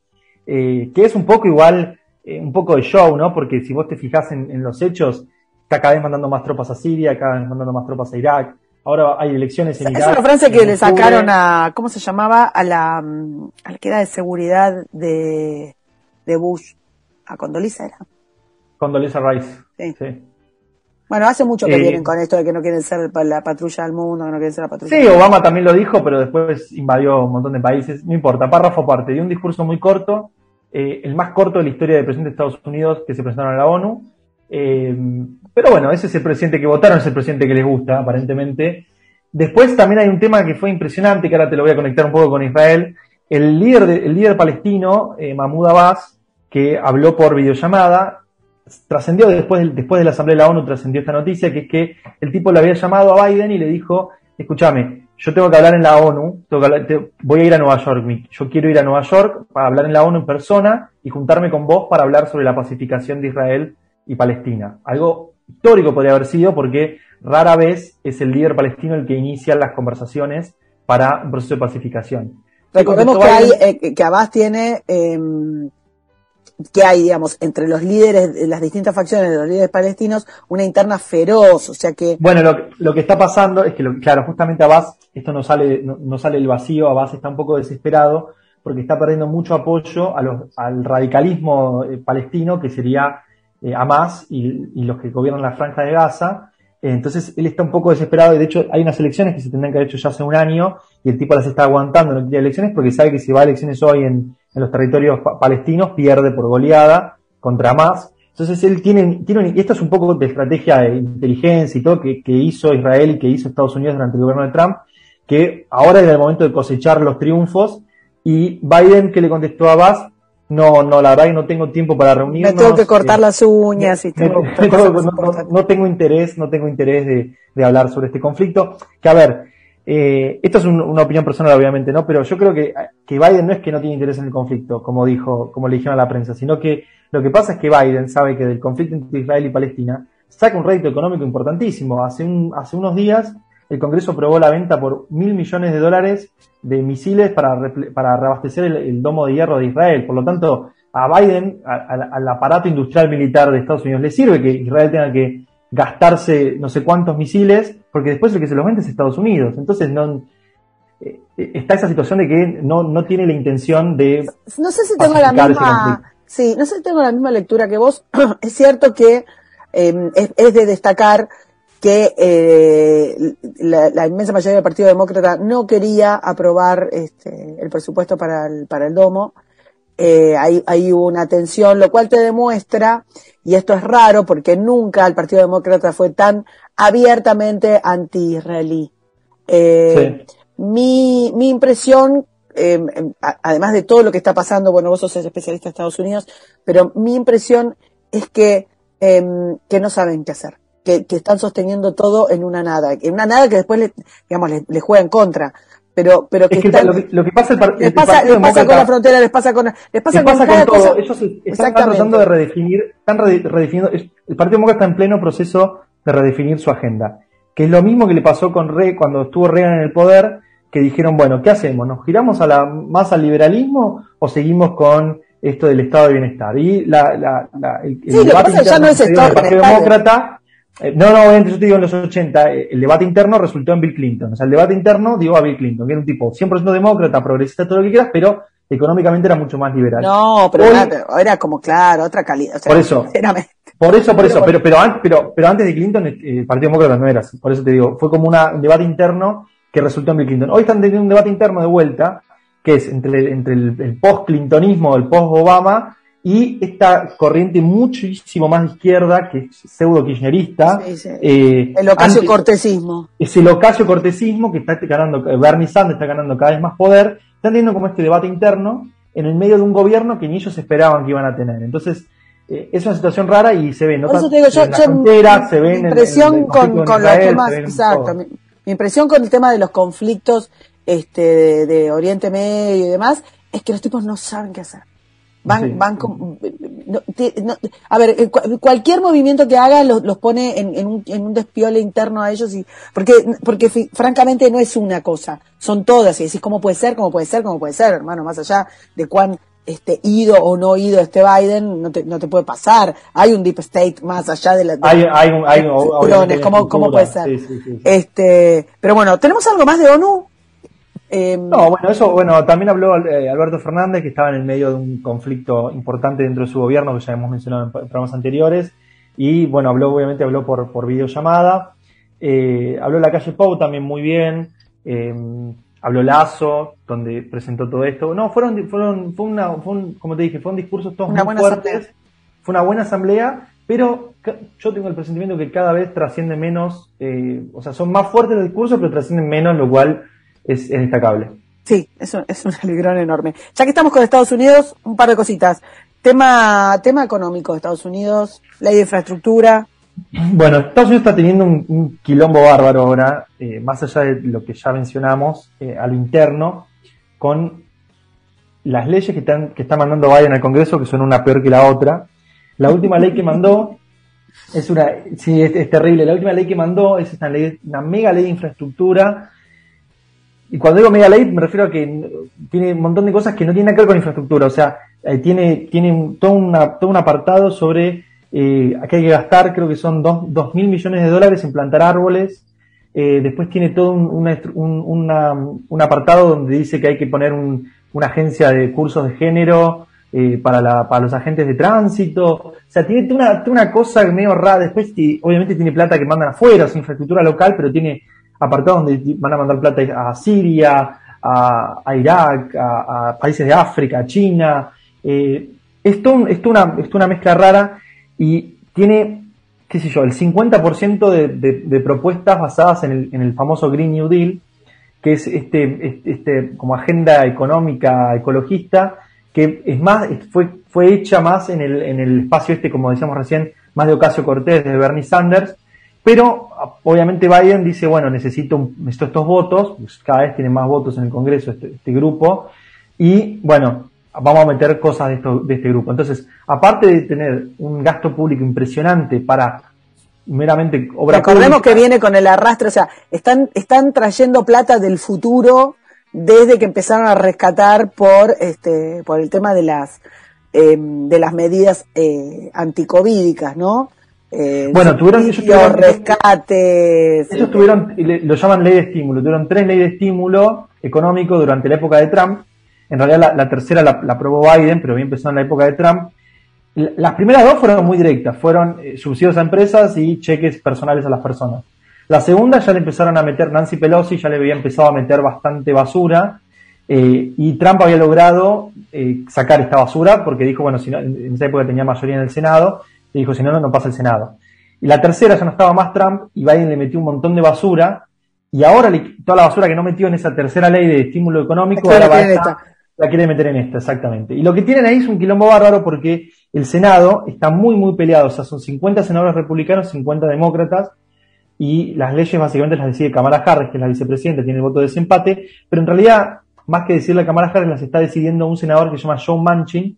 [SPEAKER 3] eh, que es un poco igual, eh, un poco de show, ¿no? Porque si vos te fijas en, los hechos, está cada vez mandando más tropas a Siria, cada vez mandando más tropas a Irak. Ahora hay elecciones en Irak.
[SPEAKER 2] Es una frase que le sacaron a, ¿cómo se llamaba? A la, a la que era de seguridad de, de Bush. A Condoleezza era.
[SPEAKER 3] Condoleezza Rice. sí.
[SPEAKER 2] Bueno, hace mucho que vienen con esto de que no quieren ser la patrulla del mundo, que no quieren ser la patrulla.
[SPEAKER 3] Sí, Obama también lo dijo, pero después invadió un montón de países. No importa, párrafo aparte. Dio un discurso muy corto, eh, el más corto de la historia del presidente de Estados Unidos que se presentaron a la ONU. Eh, pero bueno, ese es el presidente que votaron, es el presidente que les gusta, aparentemente. Después también hay un tema que fue impresionante, que ahora te lo voy a conectar un poco con Israel. El líder, el líder palestino, eh, Mahmoud Abbas, que habló por videollamada, trascendió después, después de la Asamblea de la ONU, trascendió esta noticia, que es que el tipo le había llamado a Biden y le dijo, escúchame, yo tengo que hablar en la ONU, voy a ir a Nueva York, yo quiero ir a Nueva York para hablar en la ONU en persona y juntarme con vos para hablar sobre la pacificación de Israel y Palestina. Algo histórico podría haber sido porque rara vez es el líder palestino el que inicia las conversaciones para un proceso de pacificación.
[SPEAKER 2] Recordemos que, hay, eh, que Abbas tiene... Eh que hay, digamos, entre los líderes de las distintas facciones de los líderes palestinos, una interna feroz, o sea que...
[SPEAKER 3] Bueno, lo, lo que está pasando es que, claro, justamente Abbas, esto no sale, no, sale el vacío, Abbas está un poco desesperado porque está perdiendo mucho apoyo a los, al radicalismo eh, palestino, que sería eh, Hamas y, y, los que gobiernan la franja de Gaza. entonces él está un poco desesperado y de hecho hay unas elecciones que se tendrían que haber hecho ya hace un año y el tipo las está aguantando, no quiere elecciones porque sabe que si va a elecciones hoy en, en los territorios palestinos, pierde por goleada contra más. Entonces él tiene, tiene, y esto es un poco de estrategia de inteligencia y todo que, que hizo Israel y que hizo Estados Unidos durante el gobierno de Trump, que ahora es el momento de cosechar los triunfos y Biden que le contestó a Bass, no, no, la verdad que no tengo tiempo para reunirnos.
[SPEAKER 2] Me tengo que cortar eh, las uñas y tengo,
[SPEAKER 3] no, tengo interés, no tengo interés de, de hablar sobre este conflicto. Que a ver, eh, esto es una opinión personal, obviamente, ¿no? Pero yo creo que, que Biden no es que no tiene interés en el conflicto, como dijo, como le dijeron a la prensa, sino que lo que pasa es que Biden sabe que del conflicto entre Israel y Palestina saca un rédito económico importantísimo. Hace, un, hace unos días el Congreso aprobó la venta por mil millones de dólares de misiles para, para reabastecer el, domo de hierro de Israel. Por lo tanto, a Biden, al aparato industrial militar de Estados Unidos, le sirve que Israel tenga que gastarse no sé cuántos misiles, porque después el que se los vende es Estados Unidos. Entonces no eh, está esa situación de que no, no tiene la intención de
[SPEAKER 2] no sé si tengo la misma sí no sé si tengo la misma lectura que vos. Es cierto que em, es, de destacar que eh, la, inmensa mayoría del Partido Demócrata no quería aprobar este, el presupuesto para el, para el domo eh, hay, hay una tensión, lo cual te demuestra, y esto es raro porque nunca el Partido Demócrata fue tan abiertamente anti-israelí. Eh, mi, mi impresión, em, em, además de todo lo que está pasando, bueno, vos sos especialista de Estados Unidos, pero mi impresión es que, em, que no saben qué hacer, que, que, están sosteniendo todo en una nada, en una nada que después, le, digamos, le juega en contra pero pero que,
[SPEAKER 3] lo, que pasa, el,
[SPEAKER 2] les pasa, les pasa con la frontera les pasa con les pasa,
[SPEAKER 3] con, todo ellos están tratando de redefinir están redefiniendo el Partido Demócrata está en pleno proceso de redefinir su agenda que es lo mismo que le pasó con Re cuando estuvo Reagan en el poder que dijeron bueno qué hacemos nos giramos a la más al liberalismo o seguimos con esto del estado de bienestar y la, la, la el,
[SPEAKER 2] sí, debate ya no es estado
[SPEAKER 3] Partido Demócrata no, no, obviamente yo te digo en los 80, eh, el debate interno resultó en Bill Clinton. O sea, el debate interno dio a Bill Clinton, que era un tipo 100% demócrata, progresista, todo lo que quieras, pero económicamente era mucho más liberal.
[SPEAKER 2] No, pero era, como, claro, otra calidad.
[SPEAKER 3] por eso. Por eso, por eso. Pero, pero, pero, pero antes de Clinton, eh, el Partido Demócrata no era así. Por eso te digo, fue como una, un debate interno que resultó en Bill Clinton. Hoy están teniendo un debate interno de vuelta, que es entre, entre el, el post-clintonismo, el post-Obama, y esta corriente muchísimo más de izquierda, que es pseudo-kirchnerista.
[SPEAKER 2] Eh, el ocasio-cortesismo.
[SPEAKER 3] Es el ocasio-cortesismo que está ganando, Bernie Sanders está ganando cada vez más poder, están teniendo como este debate interno en el medio de un gobierno que ni ellos esperaban que iban a tener. Entonces, eh, es una situación rara y se ve, ¿no?
[SPEAKER 2] Eso digo, yo,
[SPEAKER 3] la se ve
[SPEAKER 2] mi impresión con, los temas, exacto, mi, impresión con el tema de los conflictos este, de Oriente Medio y demás, es que los tipos no saben qué hacer. Van, van a ver, eh, cualquier movimiento que haga los, los pone en, en, un, en un despiole interno a ellos y, porque, porque francamente no es una cosa, son todas y decís cómo puede ser, cómo puede ser, cómo puede ser, hermano, más allá de cuán este ido o no ido este Biden, no te, no te puede pasar. Hay un deep state más allá de la.
[SPEAKER 3] hay, hay, hay,
[SPEAKER 2] ¿cómo, ¿cómo, puede ser? este, pero bueno, ¿tenemos algo más de ONU?
[SPEAKER 3] Em, no, bueno, eso, bueno, también habló eh, Alberto Fernández, que estaba en el medio de un conflicto importante dentro de su gobierno, que ya hemos mencionado en programas anteriores, y bueno, habló, obviamente habló por, por videollamada, eh, habló la calle Pau también muy bien, em, habló Lazo, donde presentó todo esto. No, fueron, fueron, fue una, fue un, como te dije, fueron discursos todos muy fuertes, fue una buena asamblea, pero yo tengo el presentimiento que cada vez trasciende menos, eh, o sea, son más fuertes los discursos, pero trascienden menos, lo cual es, destacable.
[SPEAKER 2] Sí, es un, es un alegrón enorme. Ya que estamos con Estados Unidos, un par de cositas. Tema, tema económico de Estados Unidos, ley de infraestructura.
[SPEAKER 3] Bueno, Estados Unidos está teniendo un, quilombo bárbaro ahora, eh, más allá de lo que ya mencionamos, eh, a lo interno, con las leyes que están, que está mandando Biden al Congreso, que son una peor que la otra. La última ley que mandó es una, sí, es, terrible. La última ley que mandó es esta ley, una mega ley de infraestructura y cuando digo mega ley me refiero a que tiene un montón de cosas que no tienen nada que ver con infraestructura. O sea, eh, tiene, tiene todo, una, todo un apartado sobre eh, que hay que gastar, creo que son dos, mil millones de dólares en plantar árboles. Eh, después tiene todo un, un, apartado donde dice que hay que poner una agencia de cursos de género eh, para, la, para los agentes de tránsito. O sea, tiene una, una cosa medio rara. Después, obviamente, tiene plata que mandan afuera, es infraestructura local, pero tiene apartados donde van a mandar plata a Siria, a, Irak, a, países de África, a China. Eh, esto, es una, una mezcla rara y tiene, qué sé yo, el 50% de, de, propuestas basadas en el, en el famoso Green New Deal, que es este, este, como agenda económica ecologista, que es más, fue, fue hecha más en el, en el espacio este, como decíamos recién, más de Ocasio Cortés, de Bernie Sanders, pero obviamente Biden dice, bueno, necesito, estos votos, pues cada vez tiene más votos en el Congreso este, este, grupo, y bueno, vamos a meter cosas de, esto, de este grupo. Entonces, aparte de tener un gasto público impresionante para meramente
[SPEAKER 2] obra Recordemos que viene con el arrastre, o sea, están, están trayendo plata del futuro desde que empezaron a rescatar por este por el tema de las eh, de las medidas eh, anticovídicas, ¿no?
[SPEAKER 3] Eh, bueno, tuvieron, ellos
[SPEAKER 2] tuvieron rescates.
[SPEAKER 3] Ellos tuvieron, lo llaman ley de estímulo, tuvieron tres leyes de estímulo económico durante la época de Trump. En realidad la, tercera la, aprobó Biden, pero bien empezó en la época de Trump. Las primeras dos fueron muy directas, fueron eh, subsidios a empresas y cheques personales a las personas. La segunda ya le empezaron a meter, Nancy Pelosi ya le había empezado a meter bastante basura, eh, y Trump había logrado sacar esta basura porque dijo, bueno, si en esa época tenía mayoría en el Senado, y dijo, si no, no pasa el Senado. Y la tercera ya no estaba más Trump y Biden le metió un montón de basura. Y ahora toda la basura que no metió en esa tercera ley de estímulo económico, ahora la quiere meter en esta, exactamente. Y lo que tienen ahí es un quilombo bárbaro porque el Senado está muy, muy peleado. O sea, son 50 senadores republicanos, 50 demócratas. Y las leyes básicamente las decide Kamala Harris, que es la vicepresidenta, tiene el voto de desempate. Pero en realidad, más que decirle a Kamala Harris, las está decidiendo un senador que se llama John Manchin,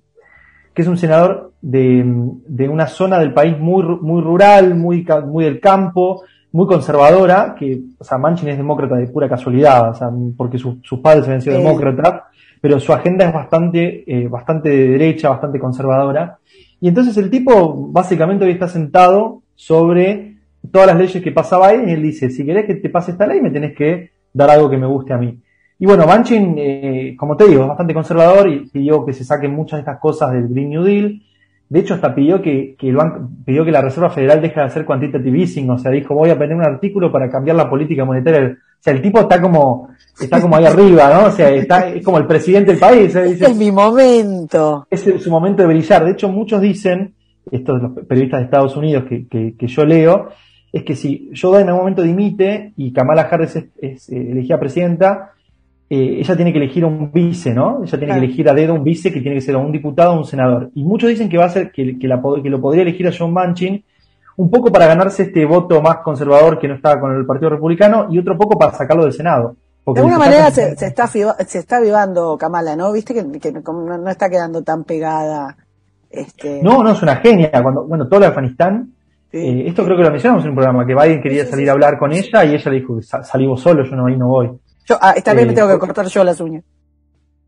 [SPEAKER 3] que es un senador de, de una zona del país muy, muy rural, muy, muy del campo, muy conservadora, que, o sea, Manchin es demócrata de pura casualidad, o sea, porque sus padres habían sido demócratas, pero su agenda es bastante, eh, bastante de derecha, bastante conservadora. Y entonces el tipo básicamente hoy está sentado sobre todas las leyes que pasaba ahí y él dice, si querés que te pase esta ley, me tenés que dar algo que me guste a mí. Y bueno, Manchin, eh, como te digo, es bastante conservador y pidió que se saquen muchas de estas cosas del Green New Deal. De hecho, hasta pidió que, que el banco, pidió que la Reserva Federal deje de hacer quantitative easing, o sea, dijo, voy a poner un artículo para cambiar la política monetaria. O sea, el tipo está como, está como ahí arriba, ¿no? O sea, está, es como el presidente del país.
[SPEAKER 2] ¿eh? es mi momento.
[SPEAKER 3] Es su momento de brillar. De hecho, muchos dicen, estos los periodistas de Estados Unidos que, que, que yo leo, es que si Joe en algún momento dimite y Kamala Harris es, es eh, elegida presidenta, eh, ella tiene que elegir un vice, ¿no? Ella tiene que elegir a dedo un vice que tiene que ser un diputado o un senador. Y muchos dicen que va a ser, que, que, la, que lo podría elegir a John Manchin, un poco para ganarse este voto más conservador que no estaba con el Partido Republicano y otro poco para sacarlo del Senado.
[SPEAKER 2] de alguna manera se, está, se está avivando Kamala, ¿no? Viste que, no, está quedando tan pegada. Este...
[SPEAKER 3] No, no, es una genia. Cuando, bueno, todo de Afganistán, eh, esto creo que lo mencionamos en un programa, que Biden quería salir a hablar con ella y ella le dijo, salimos solo, yo no, ahí no voy.
[SPEAKER 2] Yo, ah, esta vez me tengo que cortar yo las uñas.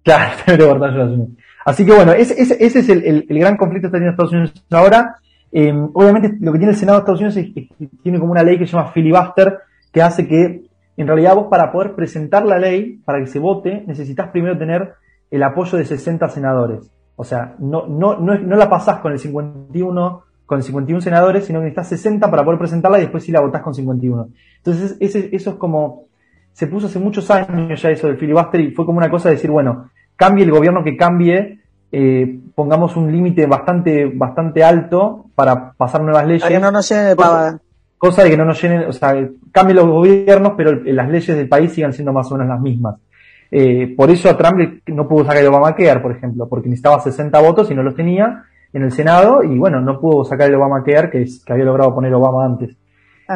[SPEAKER 3] Claro, tengo que cortar yo las uñas. Así que bueno, ese, ese, ese es el, el, el, gran conflicto que está teniendo Estados Unidos ahora. Eh, obviamente lo que tiene el Senado de Estados Unidos es que tiene como una ley que se llama filibuster, que hace que en realidad vos para poder presentar la ley, para que se vote, necesitas primero tener el apoyo de 60 senadores. O sea, no, no, no, no la pasás con el 51, con 51 senadores, sino que necesitas 60 para poder presentarla y después sí la votás con 51. Entonces, ese, eso es como se puso hace muchos años ya eso del filibuster y fue como una cosa de decir, bueno, cambie el gobierno que cambie, eh, pongamos un límite bastante, bastante alto para pasar nuevas leyes. Para
[SPEAKER 2] que no nos llenen de pavada.
[SPEAKER 3] Cosa de que no nos llenen, o sea, cambien los gobiernos, pero las leyes del país sigan siendo más o menos las mismas. Eh, por eso a Trump no pudo sacar el Obamacare, por ejemplo, porque necesitaba 60 votos y no los tenía en el Senado y bueno, no pudo sacar el Obamacare que, que había logrado poner Obama antes.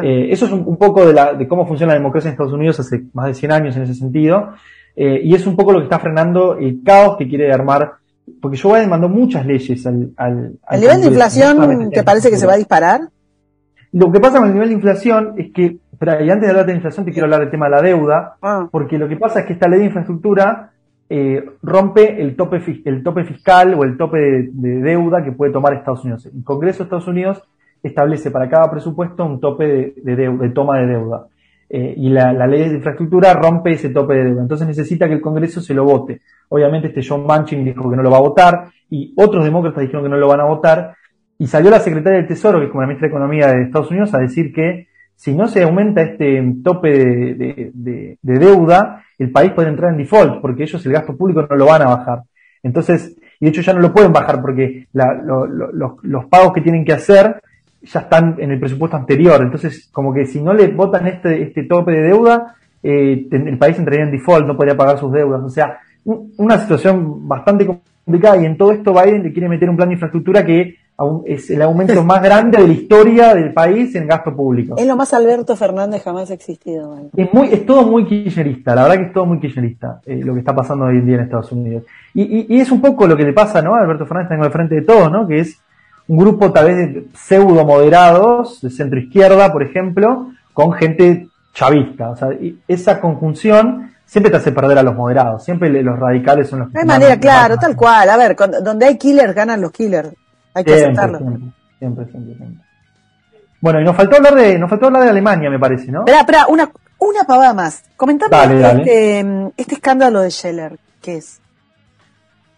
[SPEAKER 3] Eh, eso es un, poco de, la, de, cómo funciona la democracia en Estados Unidos hace más de 100 años en ese sentido. Eh, y es un poco lo que está frenando el caos que quiere armar. Porque Joe Biden mandó muchas leyes al. al,
[SPEAKER 2] ¿El nivel de inflación te parece que se va a disparar?
[SPEAKER 3] Lo que pasa con el nivel de inflación es que. Espera, y antes de hablar de inflación, te quiero hablar del tema de la deuda. Ah. Porque lo que pasa es que esta ley de infraestructura eh, rompe el tope, el tope fiscal o el tope de, de, deuda que puede tomar Estados Unidos. El Congreso de Estados Unidos establece para cada presupuesto un tope de, de, toma de deuda. Eh, y la, ley de infraestructura rompe ese tope de deuda. Entonces necesita que el Congreso se lo vote. Obviamente este John Manchin dijo que no lo va a votar y otros demócratas dijeron que no lo van a votar. Y salió la secretaria del Tesoro, que es como la ministra de Economía de Estados Unidos, a decir que si no se aumenta este tope de, de, deuda, el país puede entrar en default, porque ellos el gasto público no lo van a bajar. Entonces, y de hecho ya no lo pueden bajar porque los, los pagos que tienen que hacer ya están en el presupuesto anterior. Entonces, como que si no le votan este, este tope de deuda, eh, el país entraría en default, no podría pagar sus deudas. O sea, una situación bastante complicada y en todo esto Biden le quiere meter un plan de infraestructura que es el aumento más grande de la historia del país en gasto público.
[SPEAKER 2] Es lo más Alberto Fernández jamás ha existido.
[SPEAKER 3] Es, muy, es todo muy kirchnerista, la verdad que es todo muy kirchnerista eh, lo que está pasando hoy en día en Estados Unidos. Y, y, es un poco lo que le pasa ¿no? a Alberto Fernández, tengo al frente de todo, ¿no? que es un grupo tal vez de pseudo moderados, de centro izquierda, por ejemplo, con gente chavista. O sea, esa conjunción siempre te hace perder a los moderados. Siempre los radicales son los
[SPEAKER 2] que. De manera, claro, tal cual. A ver, donde hay killers, ganan los killers. Hay que aceptarlo. Siempre, siempre, siempre,
[SPEAKER 3] Bueno, y nos faltó hablar de, nos faltó hablar de Alemania, me parece, ¿no?
[SPEAKER 2] Espera, espera, una, una pavada más. Comentame este, este, escándalo de Scheller, ¿qué es?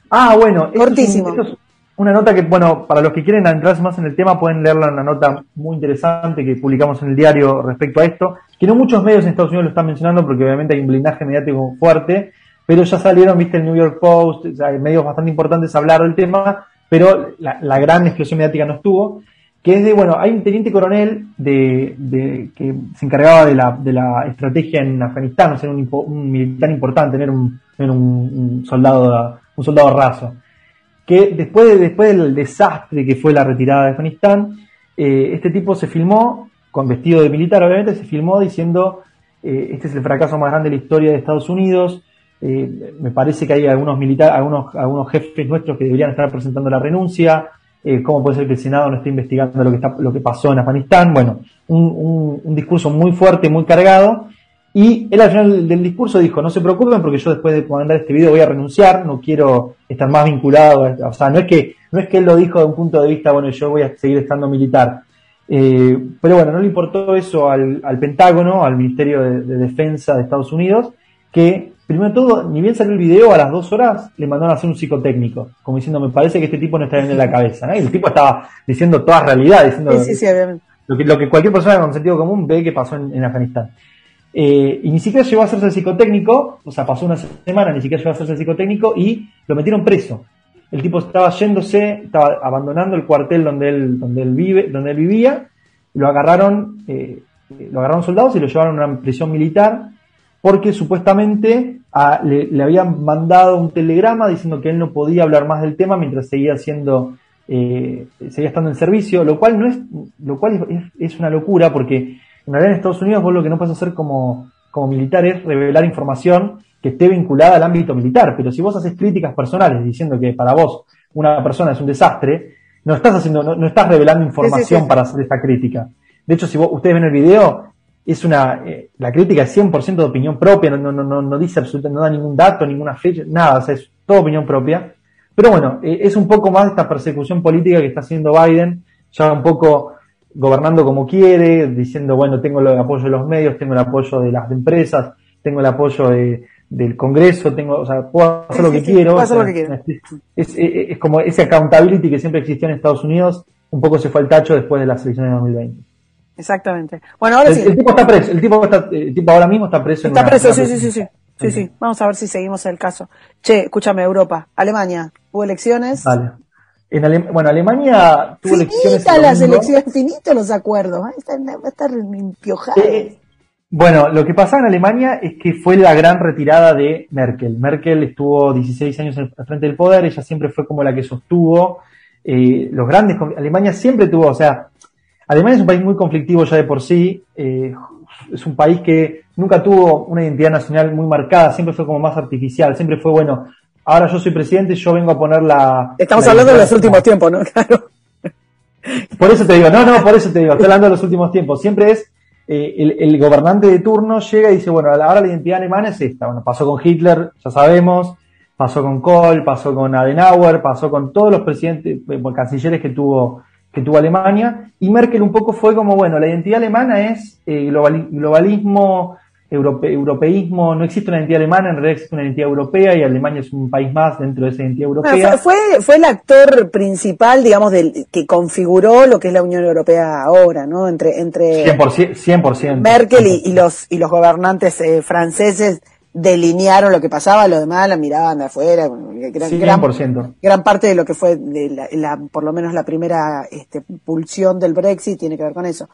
[SPEAKER 3] Ah, bueno.
[SPEAKER 2] Cortísimo.
[SPEAKER 3] Una nota que, bueno, para los que quieren entrarse más en el tema, pueden leerla en una nota muy interesante que publicamos en el diario respecto a esto, que no muchos medios en Estados Unidos lo están mencionando porque obviamente hay un blindaje mediático fuerte, pero ya salieron, viste, el New York Post, hay medios bastante importantes hablaron del tema, pero la, gran explosión mediática no estuvo. que es de, bueno, hay un teniente coronel de, que se encargaba de la, de la estrategia en Afganistán, o sea, un, un militar importante, tener un, un, soldado, un soldado raso, que después, de, después del desastre que fue la retirada de Afganistán, eh, este tipo se filmó, con vestido de militar obviamente, se filmó diciendo, eh, este es el fracaso más grande de la historia de Estados Unidos, eh, me parece que hay algunos militares, algunos, algunos jefes nuestros que deberían estar presentando la renuncia, eh, cómo puede ser que el Senado no esté investigando lo que, está, lo que pasó en Afganistán. Bueno, un, un, discurso muy fuerte, muy cargado. Y él al final del discurso dijo, no se preocupen porque yo después de mandar este video voy a renunciar, no quiero estar más vinculado, o sea, no es que, no es que él lo dijo de un punto de vista, bueno, yo voy a seguir estando militar. Eh, pero bueno, no le importó eso al, al Pentágono, al Ministerio de, de, Defensa de Estados Unidos, que primero de todo, ni bien salió el video, a las dos horas le mandaron a hacer un psicotécnico, como diciendo, me parece que este tipo no está bien en la cabeza. Y el tipo estaba diciendo toda realidad, diciendo Lo, que, lo que cualquier persona con sentido común ve que pasó en, Afganistán. Eh, y ni siquiera llegó a hacerse el psicotécnico, o sea, pasó una semana, ni siquiera llegó a hacerse el psicotécnico y lo metieron preso. El tipo estaba yéndose, estaba abandonando el cuartel donde él, donde él vive, donde él vivía, lo agarraron, eh, lo agarraron soldados y lo llevaron a una prisión militar porque supuestamente ah, le, habían mandado un telegrama diciendo que él no podía hablar más del tema mientras seguía siendo eh, seguía estando en servicio, lo cual no es lo cual es, una locura porque en realidad en Estados Unidos vos lo que no puedes hacer como, como militar es revelar información que esté vinculada al ámbito militar, pero si vos haces críticas personales diciendo que para vos una persona es un desastre, no estás haciendo, no, estás revelando información para hacer esta crítica. De hecho, si vos, ustedes ven el video, es una, eh, la crítica es 100% de opinión propia, no, no, no, no dice absolutamente, no da ningún dato, ninguna fecha, nada, o sea, es toda opinión propia. Pero bueno, eh, es un poco más esta persecución política que está haciendo Biden, ya un poco gobernando como quiere, diciendo, bueno, tengo el apoyo de los medios, tengo el apoyo de las empresas, tengo el apoyo de, del Congreso, tengo, o sea, puedo hacer lo que quiero. Es, es, como ese accountability que siempre existió en Estados Unidos, un poco se fue al tacho después de las elecciones de 2020.
[SPEAKER 2] Exactamente. Bueno, ahora
[SPEAKER 3] el,
[SPEAKER 2] sí.
[SPEAKER 3] El tipo está preso, el tipo, está, el tipo ahora mismo está preso.
[SPEAKER 2] Está preso, sí, sí, sí, sí, sí, sí. Vamos a ver si seguimos el caso. Che, escúchame, Europa, Alemania, ¿hubo elecciones?
[SPEAKER 3] Vale. En bueno, Alemania tuvo elecciones.
[SPEAKER 2] las elecciones, finito los acuerdos. Va a estar, va
[SPEAKER 3] eh, bueno, lo que pasaba en Alemania es que fue la gran retirada de Merkel. Merkel estuvo 16 años al frente del poder, ella siempre fue como la que sostuvo eh, los grandes. Alemania siempre tuvo, o sea, Alemania es un país muy conflictivo ya de por sí, eh, es un país que nunca tuvo una identidad nacional muy marcada, siempre fue como más artificial, siempre fue bueno, ahora yo soy presidente, yo vengo a poner la...
[SPEAKER 2] Estamos hablando de los últimos tiempos, ¿no? Claro.
[SPEAKER 3] Por eso te digo, no, no, por eso te digo, estoy hablando de los últimos tiempos, siempre es eh, el, gobernante de turno llega y dice, bueno, ahora la identidad alemana es esta, bueno, pasó con Hitler, ya sabemos, pasó con Kohl, pasó con Adenauer, pasó con todos los presidentes, eh, cancilleres que tuvo que tuvo Alemania, y Merkel un poco fue como, bueno, la identidad alemana es eh, globalismo, europeísmo, no existe una identidad alemana, en realidad existe una identidad europea y Alemania es un país más dentro de esa identidad europea.
[SPEAKER 2] fue, fue el actor principal, digamos, del, que configuró lo que es la Unión Europea ahora, ¿no? Entre, entre
[SPEAKER 3] 100%,
[SPEAKER 2] Merkel Y, los, y los gobernantes eh, franceses delinearon lo que pasaba, lo demás la miraban de afuera.
[SPEAKER 3] Gran,
[SPEAKER 2] gran, parte de lo que fue, de la, por lo menos la primera este, pulsión del Brexit tiene que ver con eso.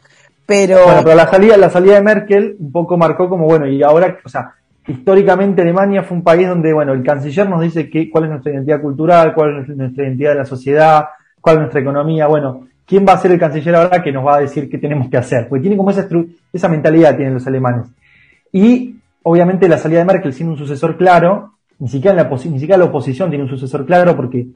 [SPEAKER 2] Pero,
[SPEAKER 3] bueno, pero la salida, la salida de Merkel un poco marcó como, bueno, y ahora, o sea, históricamente Alemania fue un país donde, bueno, el canciller nos dice que, cuál es nuestra identidad cultural, cuál es nuestra identidad de la sociedad, cuál es nuestra economía, bueno, ¿quién va a ser el canciller ahora que nos va a decir qué tenemos que hacer? Porque tiene como esa, esa mentalidad tienen los alemanes. Y obviamente la salida de Merkel sin un sucesor claro, ni siquiera, la, ni siquiera la oposición tiene un sucesor claro, porque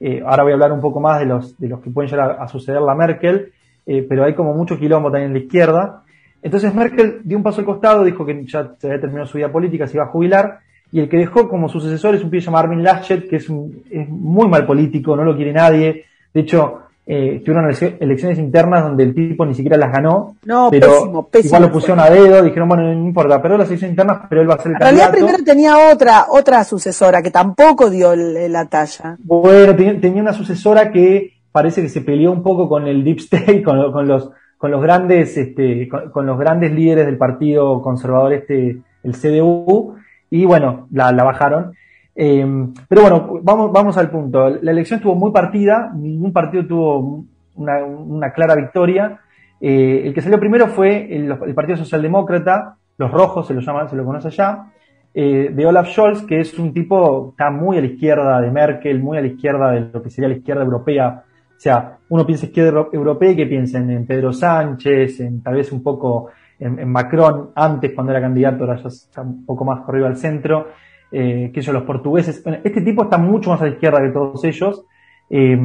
[SPEAKER 3] eh, ahora voy a hablar un poco más de los, de los que pueden llegar a, suceder la Merkel, eh, pero hay como mucho quilombo también en la izquierda. Entonces Merkel dio un paso al costado, dijo que ya se había terminado su vida política, se iba a jubilar, y el que dejó como sucesor es un pibe llamado Armin Laschet, que es, un, es muy mal político, no lo quiere nadie. De hecho, eh, tuvieron elecciones internas donde el tipo ni siquiera las ganó.
[SPEAKER 2] No,
[SPEAKER 3] pero
[SPEAKER 2] pésimo, pésimo.
[SPEAKER 3] Igual lo pusieron a dedo, dijeron, bueno, no importa, pero las elecciones internas, pero él va a ser el
[SPEAKER 2] En realidad primero tenía otra, otra sucesora que tampoco dio la talla.
[SPEAKER 3] Bueno, tenía, una sucesora que parece que se peleó un poco con el Deep State, con, los, con los grandes, este, con, los grandes líderes del partido conservador este, el CDU, y bueno, la, bajaron. Em, pero bueno, vamos, vamos al punto. La elección estuvo muy partida, ningún partido tuvo una, clara victoria. Eh, el que salió primero fue el, Partido Socialdemócrata, los rojos se lo llama, se lo conoce allá, eh, de Olaf Scholz, que es un tipo, está muy a la izquierda de Merkel, muy a la izquierda de lo que sería la izquierda europea. O sea, uno piensa izquierda europea y que piensen en Pedro Sánchez, en tal vez un poco en, Macron, antes cuando era candidato, ahora ya está un poco más corrido al centro, eh, que ellos los portugueses. este tipo está mucho más a la izquierda que todos ellos. Eh,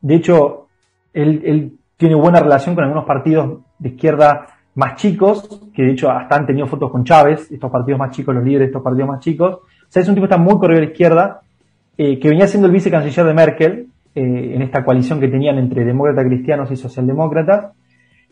[SPEAKER 3] de hecho, él, tiene buena relación con algunos partidos de izquierda más chicos, que de hecho hasta han tenido fotos con Chávez, estos partidos más chicos, los líderes de estos partidos más chicos. O sea, es un tipo que está muy corrido a la izquierda, eh, que venía siendo el vicecanciller de Merkel, en esta coalición que tenían entre demócratas cristianos y socialdemócratas.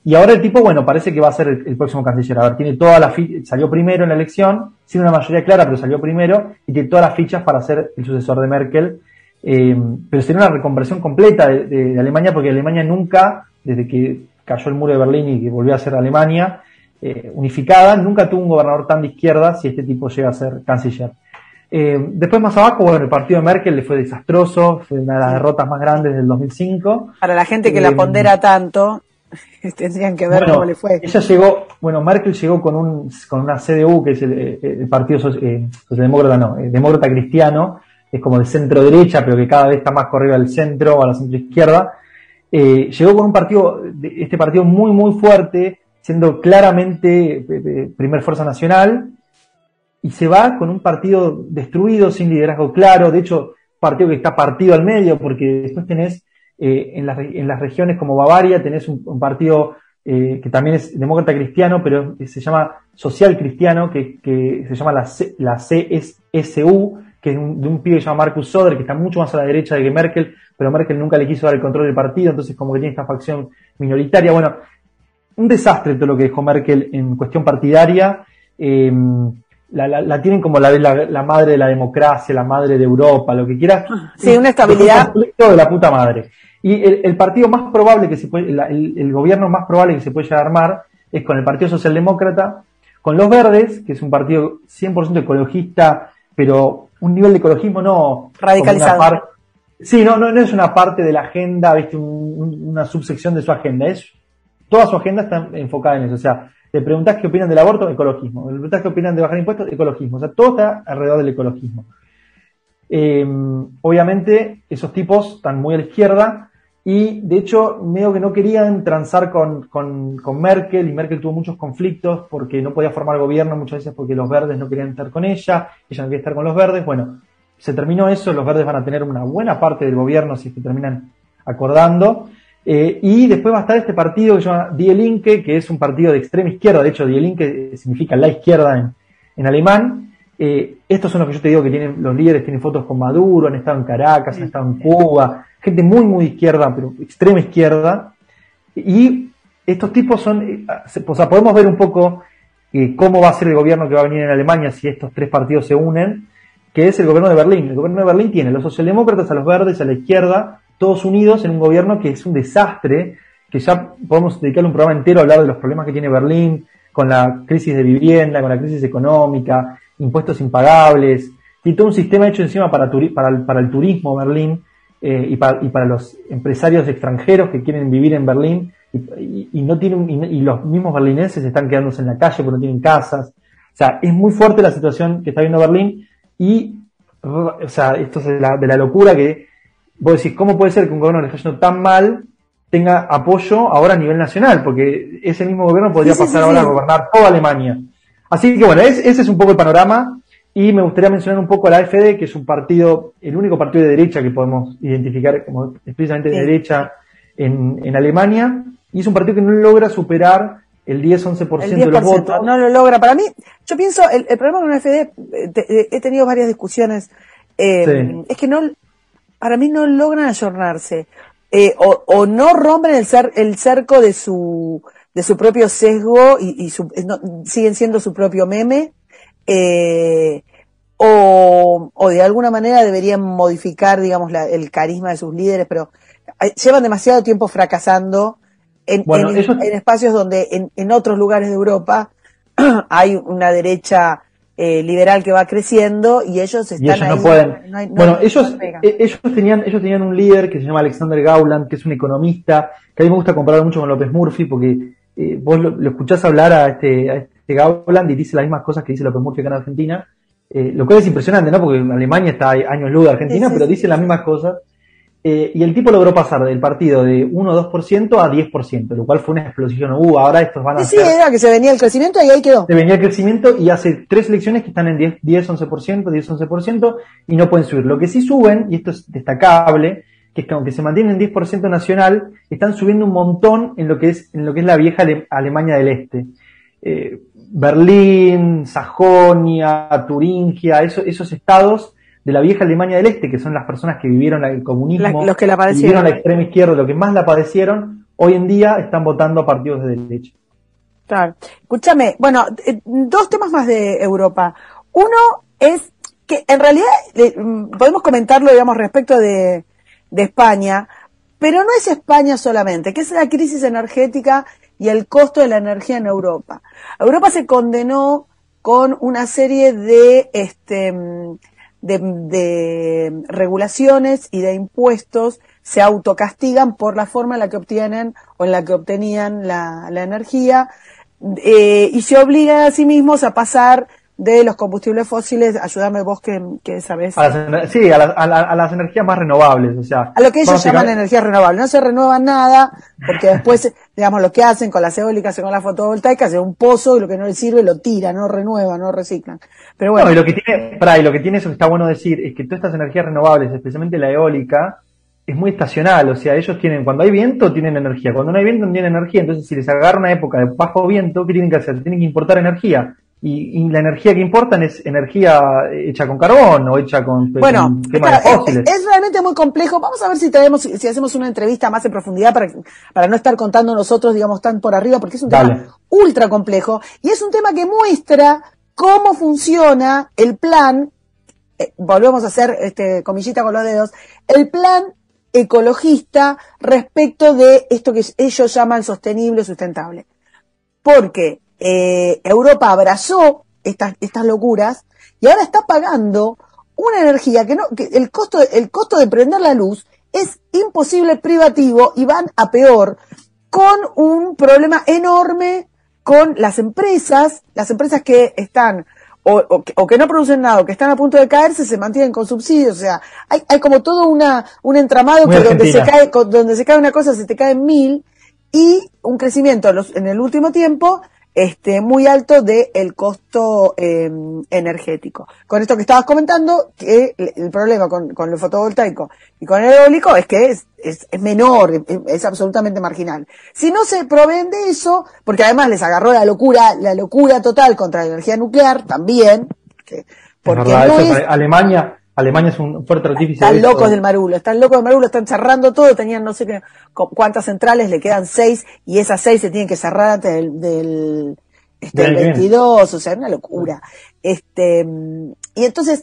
[SPEAKER 3] Y ahora el tipo, bueno, parece que va a ser el, próximo canciller. A ver, tiene toda la salió primero en la elección, sin una mayoría clara, pero salió primero, y tiene todas las fichas para ser el sucesor de Merkel. Eh, pero sería una reconversión completa de, Alemania, porque Alemania nunca, desde que cayó el muro de Berlín y que volvió a ser Alemania eh, unificada, nunca tuvo un gobernador tan de izquierda si este tipo llega a ser canciller. Eh, después más abajo, bueno, el partido de Merkel le fue desastroso, fue una de las derrotas más grandes del 202005.
[SPEAKER 2] Para la gente que la pondera tanto, Tendrían que ver cómo le fue.
[SPEAKER 3] Ella llegó, bueno, Merkel llegó con un con una CDU, que es el, Partido eh, Socialdemócrata, no, eh, Demócrata Cristiano, es como de centro derecha, pero que cada vez está más corrido al centro o a la centro izquierda. Eh, llegó con un partido, este partido muy, muy fuerte, siendo claramente primer fuerza nacional, y se va con un partido destruido, sin liderazgo claro, de hecho, partido que está partido al medio, porque después tenés eh, en, las, en, las, regiones como Bavaria tenés un, partido eh, que también es demócrata cristiano, pero se llama social cristiano, que, que se llama la, la CSU, que es de un pibe que se llama Marcus Soder, que está mucho más a la derecha de que Merkel, pero Merkel nunca le quiso dar el control del partido, entonces como que tiene esta facción minoritaria. Bueno, un desastre todo lo que dejó Merkel en cuestión partidaria. Eh, la, la, tienen como la, la, la, madre de la democracia, la madre de Europa, lo que quieras.
[SPEAKER 2] Sí, una estabilidad.
[SPEAKER 3] de la puta madre. Y el, partido más probable que se puede, el, gobierno más probable que se puede llegar a armar es con el Partido Socialdemócrata, con los Verdes, que es un partido 100% ecologista, pero un nivel de ecologismo no
[SPEAKER 2] radicalizado.
[SPEAKER 3] sí, no, no, no, es una parte de la agenda, viste, una subsección de su agenda, es toda su agenda está enfocada en eso. O sea, le preguntás qué opinan del aborto, ecologismo. Le preguntás qué opinan de bajar impuestos, ecologismo. O sea, todo está alrededor del ecologismo. Eh, obviamente, esos tipos están muy a la izquierda, y de hecho, medio que no querían transar con, con, con, Merkel y Merkel tuvo muchos conflictos porque no podía formar gobierno muchas veces porque los verdes no querían estar con ella, ella no quería estar con los verdes. Bueno, se terminó eso, los verdes van a tener una buena parte del gobierno si es que terminan acordando. Eh, y después va a estar este partido que se llama Die Linke, que es un partido de extrema izquierda, de hecho Die Linke significa la izquierda en, en alemán. Eh, estos son los que yo te digo que tienen, los líderes tienen fotos con Maduro, han estado en Caracas, han estado en Cuba, gente muy, muy izquierda, pero extrema izquierda. Y estos tipos son, eh, o sea, podemos ver un poco eh, cómo va a ser el gobierno que va a venir en Alemania si estos tres partidos se unen, que es el gobierno de Berlín. El gobierno de Berlín tiene a los socialdemócratas, a los verdes, a la izquierda, todos unidos en un gobierno que es un desastre, que ya podemos dedicarle un programa entero a hablar de los problemas que tiene Berlín, con la crisis de vivienda, con la crisis económica, impuestos impagables, y todo un sistema hecho encima para, para, para el turismo Berlín, eh, y, para, y, para, los empresarios extranjeros que quieren vivir en Berlín y, no tienen y, los mismos berlineses están quedándose en la calle porque no tienen casas. O sea, es muy fuerte la situación que está viendo Berlín y, o sea, esto es de la locura que vos decís, ¿cómo puede ser que un gobierno que está yendo tan mal tenga apoyo ahora a nivel nacional? Porque ese mismo gobierno podría pasar ahora a gobernar toda Alemania. Así que bueno, ese es un poco el panorama. Y me gustaría mencionar un poco a la AfD, que es un partido, el único partido de derecha que podemos identificar como explícitamente de derecha en, en Alemania. Y es un partido que no logra superar el 10-11% de los votos.
[SPEAKER 2] No lo logra. Para mí, yo pienso, el, problema con la AfD, eh, eh, he tenido varias discusiones, eh, es que no, para mí no logran ayornarse. o, o, no rompen el, cer el cerco de su, de su propio sesgo y, y su, siguen siendo su propio meme. Eh, o, o de alguna manera deberían modificar, digamos, la, el carisma de sus líderes, pero eh, llevan demasiado tiempo fracasando en, en, espacios donde en, en, otros lugares de Europa hay una derecha eh, liberal que va creciendo y ellos están
[SPEAKER 3] y ellos
[SPEAKER 2] ahí,
[SPEAKER 3] no pueden.
[SPEAKER 2] no hay- no
[SPEAKER 3] bueno, ellos, eh, ellos tenían, ellos tenían un líder que se llama Alexander Gauland, que es un economista, que a mí me gusta comparar mucho con López Murphy, porque eh, vos lo, lo escuchás hablar a este, a este Gauland y dice las mismas cosas que dice López Murphy acá en Argentina, eh, lo cual es impresionante, ¿no? Porque Alemania está años luz de Argentina,
[SPEAKER 2] Sí, sí,
[SPEAKER 3] pero dice
[SPEAKER 2] sí,
[SPEAKER 3] las mismas cosas. Eh, y el tipo logró pasar del partido de 1 o 2% a 10%, lo cual fue una explosión. Uh, ahora estos van a
[SPEAKER 2] Sí, era que se venía el crecimiento y ahí quedó.
[SPEAKER 3] de venía el crecimiento y hace tres elecciones que están en 10, 10 11%, 10, 11% y no pueden subir. Lo que sí suben, y esto es destacable, que es que aunque se mantienen en 10% nacional, están subiendo un montón en lo que es, en lo que es la vieja Ale- Alemania del Este. Eh, Berlín, Sajonia, Turingia, eso- esos estados de la vieja Alemania del Este, que son las personas que vivieron el comunismo,
[SPEAKER 2] La- los que la padecieron.
[SPEAKER 3] vivieron la extrema izquierda, lo que más la padecieron, hoy en día están votando a partidos de derecha.
[SPEAKER 2] Claro. Escúchame, bueno, eh, dos temas más de Europa. Uno es que en realidad eh, mm, podemos comentarlo, digamos, respecto de, de España, pero no es España solamente, que es la crisis energética y el costo de la energía en Europa. Europa se condenó con una serie de, este, mm, de, de regulaciones y de impuestos se autocastigan por la forma en la que obtienen o en la que obtenían la, la energía eh, y se obligan a sí mismos a pasar de los combustibles fósiles, ayúdame vos que, que sabés,
[SPEAKER 3] A las, sí, a, las- a la- a las energías más renovables, o sea.
[SPEAKER 2] a lo que ellos llaman energía renovable. No se renueva nada, porque después, digamos, lo que hacen con las eólicas y con las fotovoltaicas es un pozo y lo que no les sirve lo tiran, no renuevan, no reciclan. Pero bueno,
[SPEAKER 3] No, y lo que tiene, pará, y lo que tiene eso que está bueno decir es que todas estas energías renovables, especialmente la eólica, es muy estacional, o sea, ellos tienen, cuando hay viento tienen energía, cuando no hay viento no tienen energía, entonces si les agarra una época de bajo viento, ¿qué tienen que hacer? Tienen que importar energía. Y, y la energía que importan es energía hecha con carbón o hecha con,
[SPEAKER 2] Bueno,
[SPEAKER 3] con quema de
[SPEAKER 2] claro, es,
[SPEAKER 3] fósiles.
[SPEAKER 2] es realmente muy complejo. Vamos a ver si tenemos, si hacemos una entrevista más en profundidad para, para no estar contando nosotros, digamos, tan por arriba, porque es un
[SPEAKER 3] Dale.
[SPEAKER 2] tema ultra complejo y es un tema que muestra cómo funciona el plan, eh, volvemos a hacer este comillita con los dedos, el plan ecologista respecto de esto que ellos llaman sostenible, sustentable. Porque eh, Europa abrazó estas, estas locuras y ahora está pagando una energía que no, que el costo, el costo de prender la luz es imposible privativo y van a peor con un problema enorme con las empresas, las empresas que están o, o que, o que no producen nada, o que están a punto de caerse, se mantienen con subsidios, o sea, hay, hay como todo una, un entramado
[SPEAKER 3] Muy
[SPEAKER 2] que donde se cae, donde se cae una cosa se te caen mil, y un crecimiento en el último tiempo este, muy alto del costo eh, energético. Con esto que estabas comentando, que el, problema con, con el fotovoltaico y con el eólico es que es, es, es menor, es, es absolutamente marginal. Si no se proveen de eso, porque además les agarró la locura, la locura total contra la energía nuclear también, que- porque
[SPEAKER 3] verdad,
[SPEAKER 2] no
[SPEAKER 3] eso
[SPEAKER 2] es,
[SPEAKER 3] es- Alemania, Alemania es un fuerte artífice.
[SPEAKER 2] están
[SPEAKER 3] de
[SPEAKER 2] locos del Marulo, están locos del Marulo, están cerrando todo, tenían no sé qué, cu- cuántas centrales, le quedan seis, y esas seis se tienen que cerrar antes del, del, este,
[SPEAKER 3] viene.
[SPEAKER 2] 22, o sea, una locura. Este, y entonces,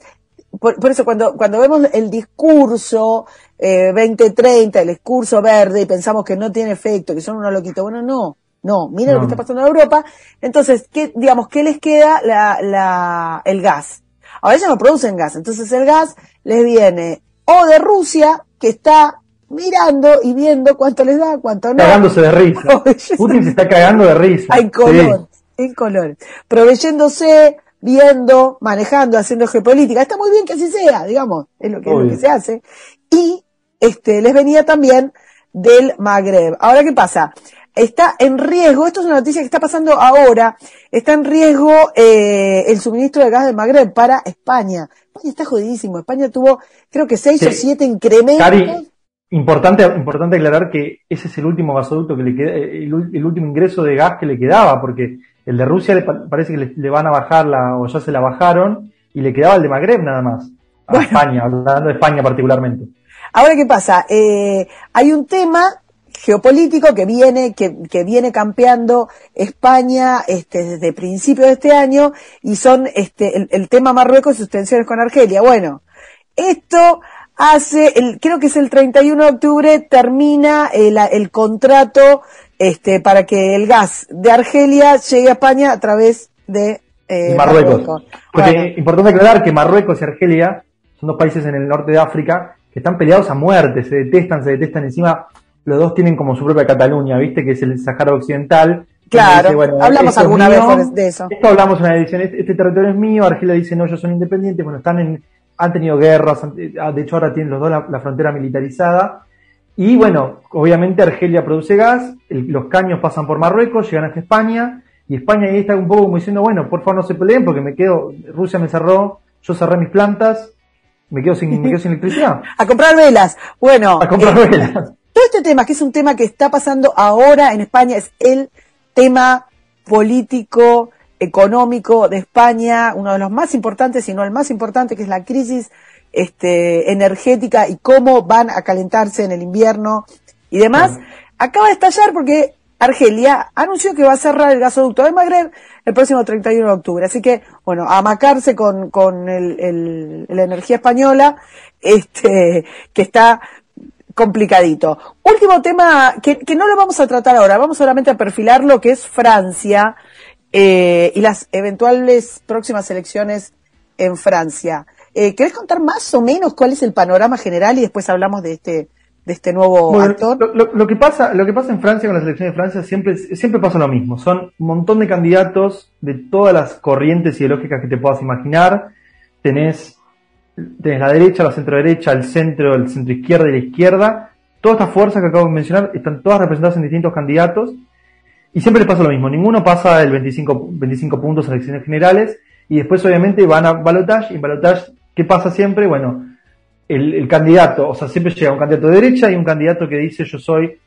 [SPEAKER 2] por, por eso cuando, cuando vemos el discurso eh, 2030, el discurso verde, y pensamos que no tiene efecto, que son unos loquitos, bueno, no, no, mira lo que está pasando en Europa, entonces, ¿qué, digamos, qué les queda? La, la, el gas. Ahora ellos no producen gas, entonces el gas les viene o de Rusia, que está mirando y viendo cuánto les da, cuánto no.
[SPEAKER 3] Cagándose de risa. Putin se está cagando de risa.
[SPEAKER 2] en color,
[SPEAKER 3] Sí.
[SPEAKER 2] en color. Proveyéndose, viendo, manejando, haciendo geopolítica. Está muy bien que así sea, digamos, es lo que, es lo
[SPEAKER 3] Obvio.
[SPEAKER 2] que se hace. Y este les venía también del Magreb. Ahora, ¿qué pasa? Está en riesgo, esto es una noticia que está pasando ahora, está en riesgo eh, el suministro de gas del Magreb para España. España está jodidísimo. España tuvo, creo que seis
[SPEAKER 3] Sí.
[SPEAKER 2] o siete incrementos.
[SPEAKER 3] Cari, importante, importante aclarar que ese es el último gasoducto que le queda, el, último ingreso de gas que le quedaba, porque el de Rusia le pa- parece que le, le van a bajar la, o ya se la bajaron, y le quedaba el de Magreb nada más. A
[SPEAKER 2] Bueno.
[SPEAKER 3] España, hablando de España particularmente.
[SPEAKER 2] Ahora, ¿qué pasa? Eh, hay un tema geopolítico que viene, que, que viene campeando España este, desde principios de este año y son este, el, el tema Marruecos y sus tensiones con Argelia. Bueno, esto hace, el, creo que es el 31 de octubre, termina el, el contrato este, para que el gas de Argelia llegue a España a través de eh,
[SPEAKER 3] Marruecos. Porque importante aclarar que Marruecos y Argelia son dos países en el norte de África que están peleados a muerte, se detestan, se detestan encima. Los dos tienen como su propia Cataluña, ¿viste? Que es el Sahara Occidental.
[SPEAKER 2] Claro, hablamos alguna vez de eso.
[SPEAKER 3] Esto hablamos en una edición, este, este, territorio es mío, Argelia dice no, ellos son independientes, bueno, están en, han tenido guerras, ah, de hecho ahora tienen los dos la, frontera militarizada. Y bueno, obviamente Argelia produce gas, los caños pasan por Marruecos, llegan hasta España, y España ahí está un poco como diciendo, bueno, por favor no se peleen porque me quedo, Rusia me cerró, yo cerré mis plantas, me quedo sin, me quedo sin electricidad.
[SPEAKER 2] a comprar velas. Bueno.
[SPEAKER 3] A comprar eh, velas.
[SPEAKER 2] Todo este tema, que es un tema que está pasando ahora en España, es el tema político, económico de España, uno de los más importantes, si no el más importante, que es la crisis este, energética y cómo van a calentarse en el invierno y demás, acaba de estallar porque Argelia anunció que va a cerrar el gasoducto de Magreb el próximo 31 de octubre. Así que, bueno, a amacarse con, con el, la energía española, este, que está complicadito. Último tema que, que no lo vamos a tratar ahora, vamos solamente a perfilar lo que es Francia eh, y las eventuales próximas elecciones en Francia. Eh, ¿Querés contar más o menos cuál es el panorama general y después hablamos de este de este nuevo actor?
[SPEAKER 3] Lo, que pasa, lo que pasa en Francia con las elecciones de Francia siempre, siempre pasa lo mismo. Son un montón de candidatos de todas las corrientes ideológicas que te puedas imaginar. Tenés, tenés la derecha, la centro derecha, el centro, el centro izquierda y la izquierda. Todas estas fuerzas que acabo de mencionar están todas representadas en distintos candidatos. Y siempre les pasa lo mismo. Ninguno pasa el 25, 25 puntos en elecciones generales. Y después obviamente van a balotage. Y en balotage, ¿qué pasa siempre? Bueno, el, candidato, o sea, siempre llega un candidato de derecha y un candidato que dice yo soy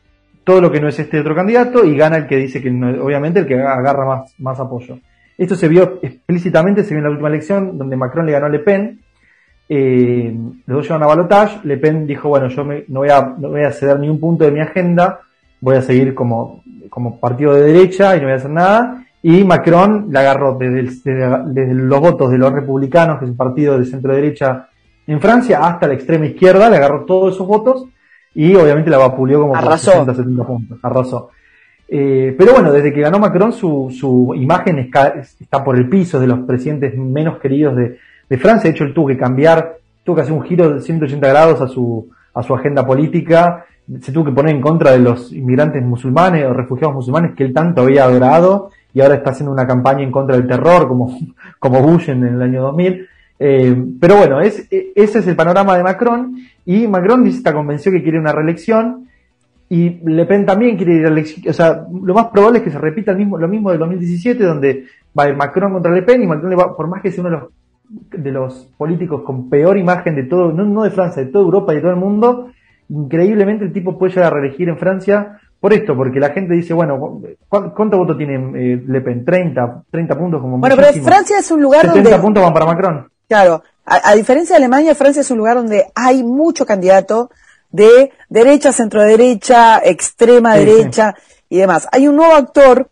[SPEAKER 3] todo lo que no es este otro candidato y gana el que dice que no, obviamente el que agarra más, más apoyo. Esto se vio explícitamente, se vio en la última elección donde Macron le ganó a Le Pen. Eh, los dos llevan a balotage. Le Pen dijo, bueno, yo me, no, voy a, no voy a ceder ni un punto de mi agenda, voy a seguir como, como partido de derecha y no voy a hacer nada. Y Macron la agarró desde, desde los votos de los republicanos, que es un partido de centro derecha en Francia hasta la extrema izquierda, le agarró todos esos votos y obviamente la vapuleó como por 60, 70 puntos. Arrasó. Eh, pero bueno, desde que ganó Macron, su, su imagen está por el piso de los presidentes menos queridos de, Francia. De hecho, él tuvo que cambiar, tuvo que hacer un giro de 180 grados a su, a su agenda política. Se tuvo que poner en contra de los inmigrantes musulmanes o refugiados musulmanes que él tanto había adorado y ahora está haciendo una campaña en contra del terror como, como Bush en el año 2000. Eh, pero bueno, es, e, ese es el panorama de Macron y Macron dice, está convencido que quiere una reelección y Le Pen también quiere ir a elección. O sea, lo más probable es que se repita el mismo, lo mismo del 2017 donde va a ir Macron contra Le Pen y Macron le va, por más que sea uno de los, de los políticos con peor imagen de todo, no, no de Francia, de toda Europa y de todo el mundo, increíblemente el tipo puede llegar a reelegir en Francia por esto, porque la gente dice, bueno, ¿cuánto voto tiene eh, Le Pen? 30, 30 puntos como
[SPEAKER 2] Bueno, pero Francia es un lugar
[SPEAKER 3] 70 puntos van para Macron.
[SPEAKER 2] Claro, a, diferencia de Alemania, Francia es un lugar donde hay mucho candidato de derecha, centro derecha, extrema derecha y demás. Hay un nuevo actor,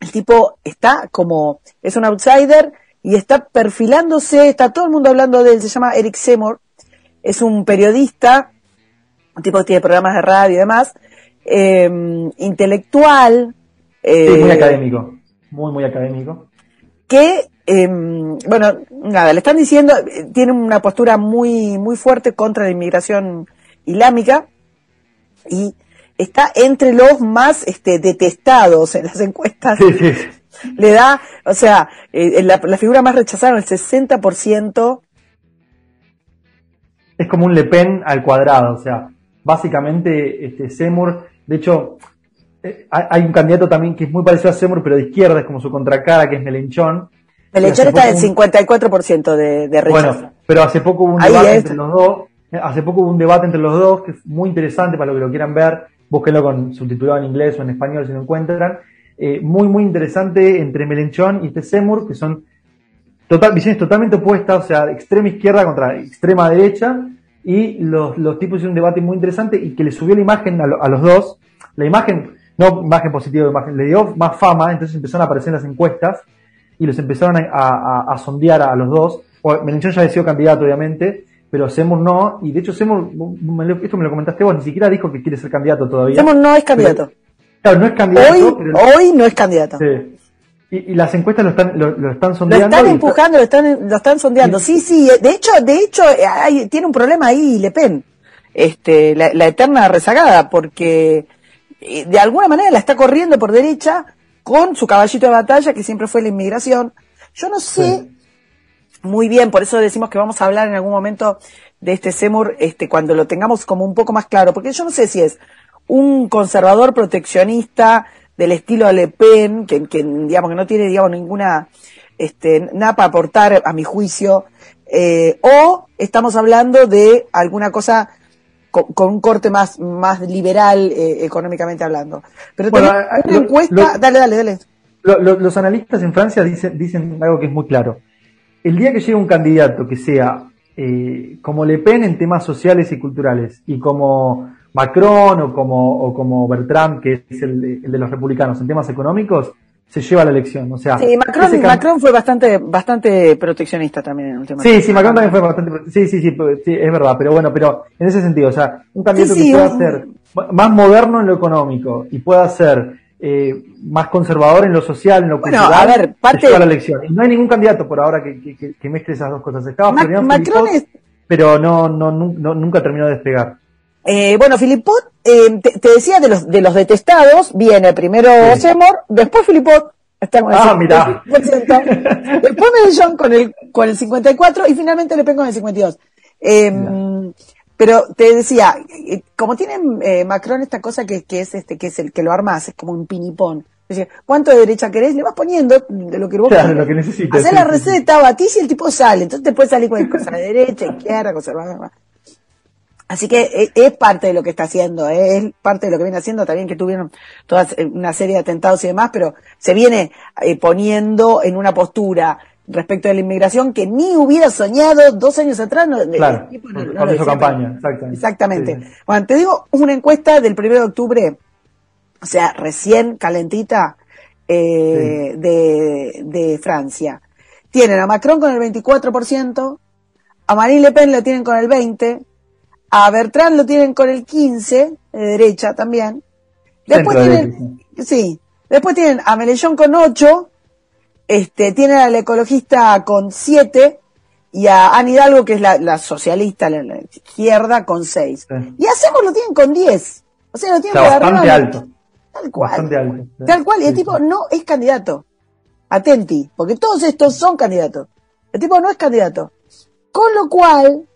[SPEAKER 2] el tipo está como, es un outsider y está perfilándose, está todo el mundo hablando de él, se llama Eric Seymour, es un periodista, un tipo que tiene programas de radio y demás, eh, intelectual.
[SPEAKER 3] Eh, muy académico, muy, muy académico.
[SPEAKER 2] Que Em, bueno, nada, le están diciendo, tiene una postura muy, muy fuerte contra la inmigración islámica y está entre los más este, detestados en las encuestas. Le da, o sea, eh, la, figura más rechazada, el 60%.
[SPEAKER 3] Es como un Le Pen al cuadrado, o sea, básicamente este Seymour, de hecho, eh, hay un candidato también que es muy parecido a Seymour, pero de izquierda, es como su contracara, que es Melenchón,
[SPEAKER 2] Melchor está del 54% de, de rechazo. Bueno,
[SPEAKER 3] pero hace poco hubo un debate entre los dos. Eh, hace poco hubo un debate entre los dos que es muy interesante para los que lo quieran ver. Búsquenlo con subtitulado en inglés o en español si lo encuentran. Eh, muy, muy interesante entre Melenchón y este Seymour, que son total, visiones totalmente opuestas, o sea, extrema izquierda contra extrema derecha. Y los, los tipos hicieron un debate muy interesante y que le subió la imagen a, a los dos. La imagen, no imagen positiva, imagen, le dio más fama, entonces empezaron a aparecer en las encuestas y los empezaron a, a, sondear a los dos. Melenchón ya ha sido candidato, obviamente, pero Seymour no, y de hecho Seymour, esto me lo comentaste vos, ni siquiera dijo que quiere ser candidato todavía.
[SPEAKER 2] Seymour no es candidato.
[SPEAKER 3] Claro, no es candidato.
[SPEAKER 2] Hoy, hoy no es candidato.
[SPEAKER 3] Sí. Y, las encuestas lo están, lo, están sondeando.
[SPEAKER 2] Lo están empujando, lo están, lo están sondeando. Sí, sí, de hecho, de hecho, hay, tiene un problema ahí Le Pen, este, la, eterna rezagada, porque eh, de alguna manera la está corriendo por derecha con su caballito de batalla, que siempre fue la inmigración. Yo no sé muy bien, por eso decimos que vamos a hablar en algún momento de este Semur, este, cuando lo tengamos como un poco más claro, porque yo no sé si es un conservador proteccionista del estilo Le Pen, que, digamos que no tiene digamos ninguna este, nada para aportar a mi juicio, eh, o estamos hablando de alguna cosa con, un corte más, más liberal eh, económicamente hablando. Pero una encuesta, dale, dale, dale.
[SPEAKER 3] los analistas en Francia dicen, dicen algo que es muy claro. El día que llegue un candidato que sea eh, como Le Pen en temas sociales y culturales y como Macron o como, o como Bertrand, que es el de, los republicanos en temas económicos, se lleva la elección. O sea,
[SPEAKER 2] sí, Macron, Macron fue bastante, bastante proteccionista también en el último
[SPEAKER 3] Sí, sí, Macron también fue bastante, sí, sí, sí, sí, es verdad, pero bueno, pero en ese sentido, o sea, un candidato que pueda ser más moderno en lo económico y pueda ser eh, más conservador en lo social, en lo
[SPEAKER 2] bueno, cultural, a ver, parte
[SPEAKER 3] lleva la elección. Y no hay ningún candidato por ahora que, que, que mezcle esas dos cosas. Estaba Macron es... pero no, no, no, nunca terminó de despegar.
[SPEAKER 2] Eh, bueno, Filipot, eh, te, decía de los, de los detestados, viene primero Seymour, después Filipot, está con el
[SPEAKER 3] ah, mira.
[SPEAKER 2] después Medellón con el, con el 54 y finalmente Le Pen con el 52. Eh, pero te decía, eh, como tiene eh, Macron esta cosa que, que, es este, que es el que lo armas, es como un pinipón. ¿cuánto de derecha querés? Le vas poniendo de lo que vos
[SPEAKER 3] claro, lo que necesitas.
[SPEAKER 2] Hacer la receta, batís y el tipo sale. Entonces te puede salir cualquier cosa de derecha, izquierda, conservadora. Así que e, es, parte de lo que está haciendo, ¿eh? es parte de lo que viene haciendo también que tuvieron toda eh, una serie de atentados y demás, pero se viene eh, poniendo en una postura respecto de la inmigración que ni hubiera soñado dos años atrás. No,
[SPEAKER 3] claro, no, campaña, exactamente.
[SPEAKER 2] Exactamente. Bueno, te digo una encuesta del 1 de octubre, o sea, recién calentita, de, de Francia. Tienen a Macron con el 24%, a Marine Le Pen la tienen con el 20%, a Bertrand lo tienen con el 15, de derecha también. Después tienen, sí, después tienen a Melellón con 8, este, tienen al ecologista con 7 y a Anne Hidalgo, que es la, socialista, la, izquierda, con 6. Y Hacemos lo tienen con 10. O sea, lo tienen
[SPEAKER 3] bastante alto.
[SPEAKER 2] Tal cual. Bastante alto. Tal cual. Y el tipo no es candidato. Atenti, porque todos estos son candidatos. El tipo no es candidato. Con lo cual,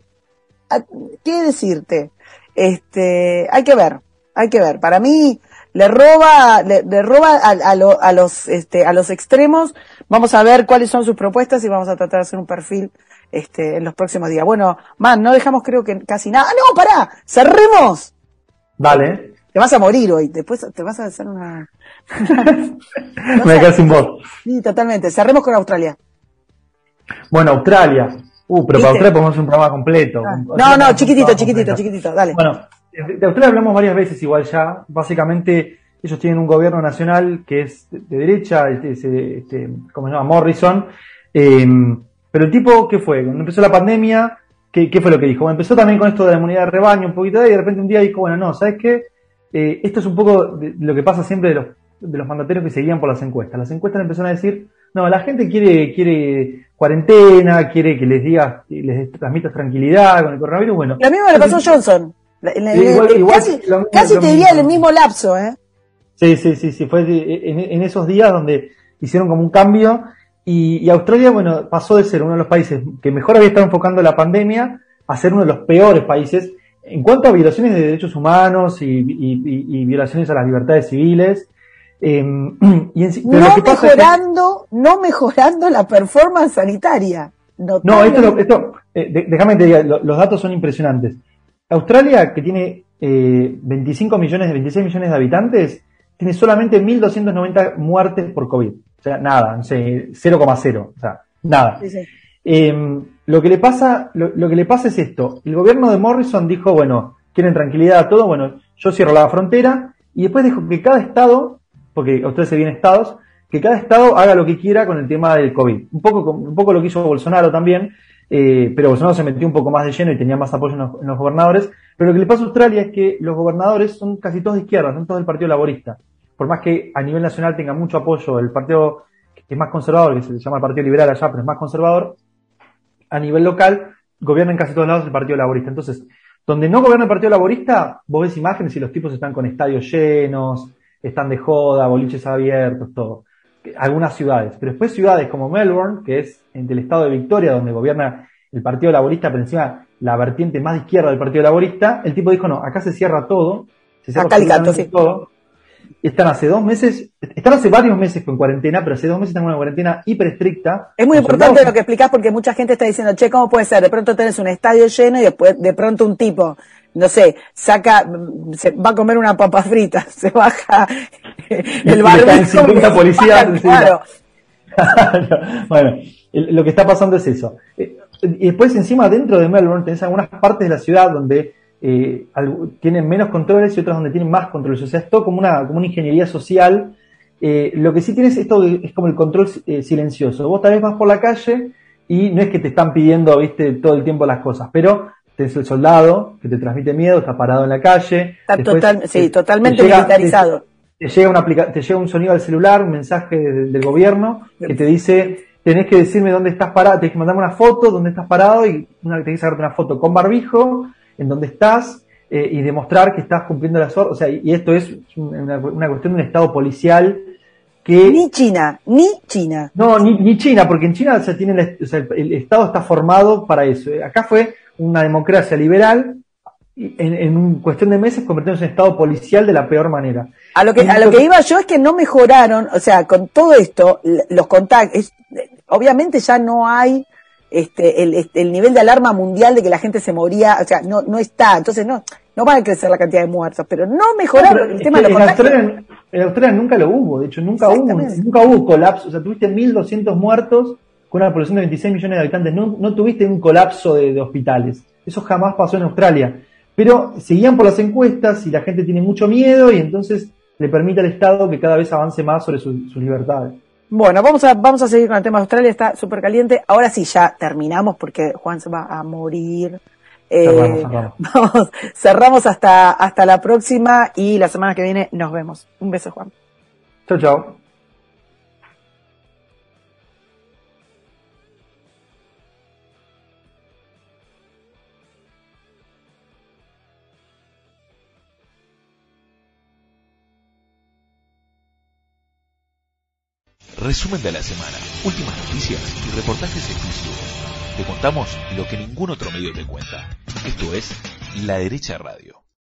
[SPEAKER 2] ¿qué decirte? Este, hay que ver, hay que ver. Para mí le roba, le, roba a, a, los, este, a los extremos. Vamos a ver cuáles son sus propuestas y vamos a tratar de hacer un perfil, este, en los próximos días. Bueno, man, no dejamos creo que casi nada. ¡Ah, no, pará! ¡Cerremos!
[SPEAKER 3] Vale.
[SPEAKER 2] Te vas a morir hoy, después te vas a hacer una...
[SPEAKER 3] Me quedé sin voz.
[SPEAKER 2] Sí, totalmente. Cerremos con Australia.
[SPEAKER 3] Bueno, Australia. Uh, pero para Australia podemos hacer un programa completo.
[SPEAKER 2] Ah. No, no, chiquitito, chiquitito, chiquitito, dale.
[SPEAKER 3] Bueno, de Australia hablamos varias veces igual ya. Básicamente, ellos tienen un gobierno nacional que es de derecha, este, este, como se llama, Morrison. Em, pero el tipo, ¿qué fue? Cuando empezó la pandemia, ¿qué, fue lo que dijo? empezó también con esto de la inmunidad de rebaño, un poquito de y de repente un día dijo, bueno, no, ¿sabes qué? Eh, esto es un poco de lo que pasa siempre de los, de los mandatarios que seguían por las encuestas. Las encuestas empezaron a decir, no, la gente quiere, quiere cuarentena, quiere que les digas, les transmitas tranquilidad con el coronavirus, bueno.
[SPEAKER 2] Lo mismo le pasó a Johnson. casi, te diría el mismo lapso, ¿eh?
[SPEAKER 3] Sí, sí, sí, sí, fue en, esos días donde hicieron como un cambio y, Australia, bueno, pasó de ser uno de los países que mejor había estado enfocando la pandemia a ser uno de los peores países en cuanto a violaciones de derechos humanos y, y violaciones a las libertades civiles.
[SPEAKER 2] No mejorando, no mejorando la performance sanitaria.
[SPEAKER 3] No, esto, esto eh, déjame te diga, los datos son impresionantes. Australia, que tiene eh, 25 millones, 26 millones de habitantes, tiene solamente 1.290 muertes por COVID. O sea, nada, no sé, 0,0. O sea, nada. Em, lo, que le pasa, lo, lo, que le pasa es esto. El gobierno de Morrison dijo, bueno, quieren tranquilidad a todo, bueno, yo cierro la frontera y después dijo que cada estado porque ustedes se vienen estados, que cada estado haga lo que quiera con el tema del COVID. Un poco, un poco lo que hizo Bolsonaro también, eh, pero Bolsonaro se metió un poco más de lleno y tenía más apoyo en los, gobernadores. Pero lo que le pasa a Australia es que los gobernadores son casi todos de izquierda, son todos del Partido Laborista. Por más que a nivel nacional tenga mucho apoyo el Partido que es más conservador, que se llama el Partido Liberal allá, pero es más conservador, a nivel local, gobierna en casi todos lados el Partido Laborista. Entonces, donde no gobierna el Partido Laborista, vos ves imágenes y los tipos están con estadios llenos, están de joda, boliches abiertos, todo. Algunas ciudades. Pero después ciudades como Melbourne, que es del estado de Victoria, donde gobierna el Partido Laborista, por encima la vertiente más izquierda del Partido Laborista, el tipo dijo, no, acá se cierra todo, se cierra todo. Están hace dos meses, están hace varios meses con cuarentena, pero hace dos meses están con una cuarentena hiper estricta.
[SPEAKER 2] Es muy importante lo que explicás porque mucha gente está diciendo, che, ¿cómo puede ser? De pronto tenés un estadio lleno y después de pronto un tipo, no sé, saca, se va a comer una papa frita, se baja el barbijo.
[SPEAKER 3] 50 policías. Claro. bueno, lo que está pasando es eso. Eh, y después encima dentro de Melbourne tenés algunas partes de la ciudad donde eh, tienen menos controles y otras donde tienen más controles. O sea, es todo como una, como una ingeniería social. Eh, lo que sí tienes esto es como el control eh, silencioso. Vos tal vez vas por la calle y no es que te están pidiendo, viste, todo el tiempo las cosas, pero tenés el soldado que te transmite miedo, está parado en la calle.
[SPEAKER 2] Está sí, totalmente militarizado.
[SPEAKER 3] Te, llega una te llega un sonido al celular, un mensaje del gobierno que te dice tenés que decirme dónde estás parado, tenés que mandarme una foto, dónde estás parado y una, tenés que sacarte una foto con barbijo, en dónde estás eh, y demostrar que estás cumpliendo las órdenes. O sea, y, esto es una, cuestión de un estado policial que...
[SPEAKER 2] Ni China, ni China.
[SPEAKER 3] No, ni, ni China, porque en China o sea, el, Estado está formado para eso. Acá fue una democracia liberal en, en cuestión de meses convertirnos en estado policial de la peor manera.
[SPEAKER 2] A lo que, a lo que iba yo es que no mejoraron, o sea, con todo esto, los contactos, obviamente ya no hay este, el, este, el, nivel de alarma mundial de que la gente se moría, o sea, no, no está, entonces no, no va a crecer la cantidad de muertos, pero no mejoraron el tema de los
[SPEAKER 3] en Australia, en Australia nunca lo hubo, de hecho nunca hubo, nunca hubo colapso, o sea, tuviste 1.200 muertos con una población de 26 millones de habitantes, no, no tuviste un colapso de, de hospitales, eso jamás pasó en Australia, pero seguían por las encuestas y la gente tiene mucho miedo y entonces le permite al Estado que cada vez avance más sobre sus libertades.
[SPEAKER 2] Bueno, vamos a, vamos a seguir con el tema de Australia, está súper caliente. Ahora sí, ya terminamos porque Juan se va a morir. Eh, Vamos, cerramos hasta, hasta la próxima y la semana que viene nos vemos. Un beso, Juan.
[SPEAKER 3] Chao, chao.
[SPEAKER 1] Resumen de la semana, últimas noticias y reportajes exclusivos. Te contamos lo que ningún otro medio te cuenta. Esto es La Derecha Radio.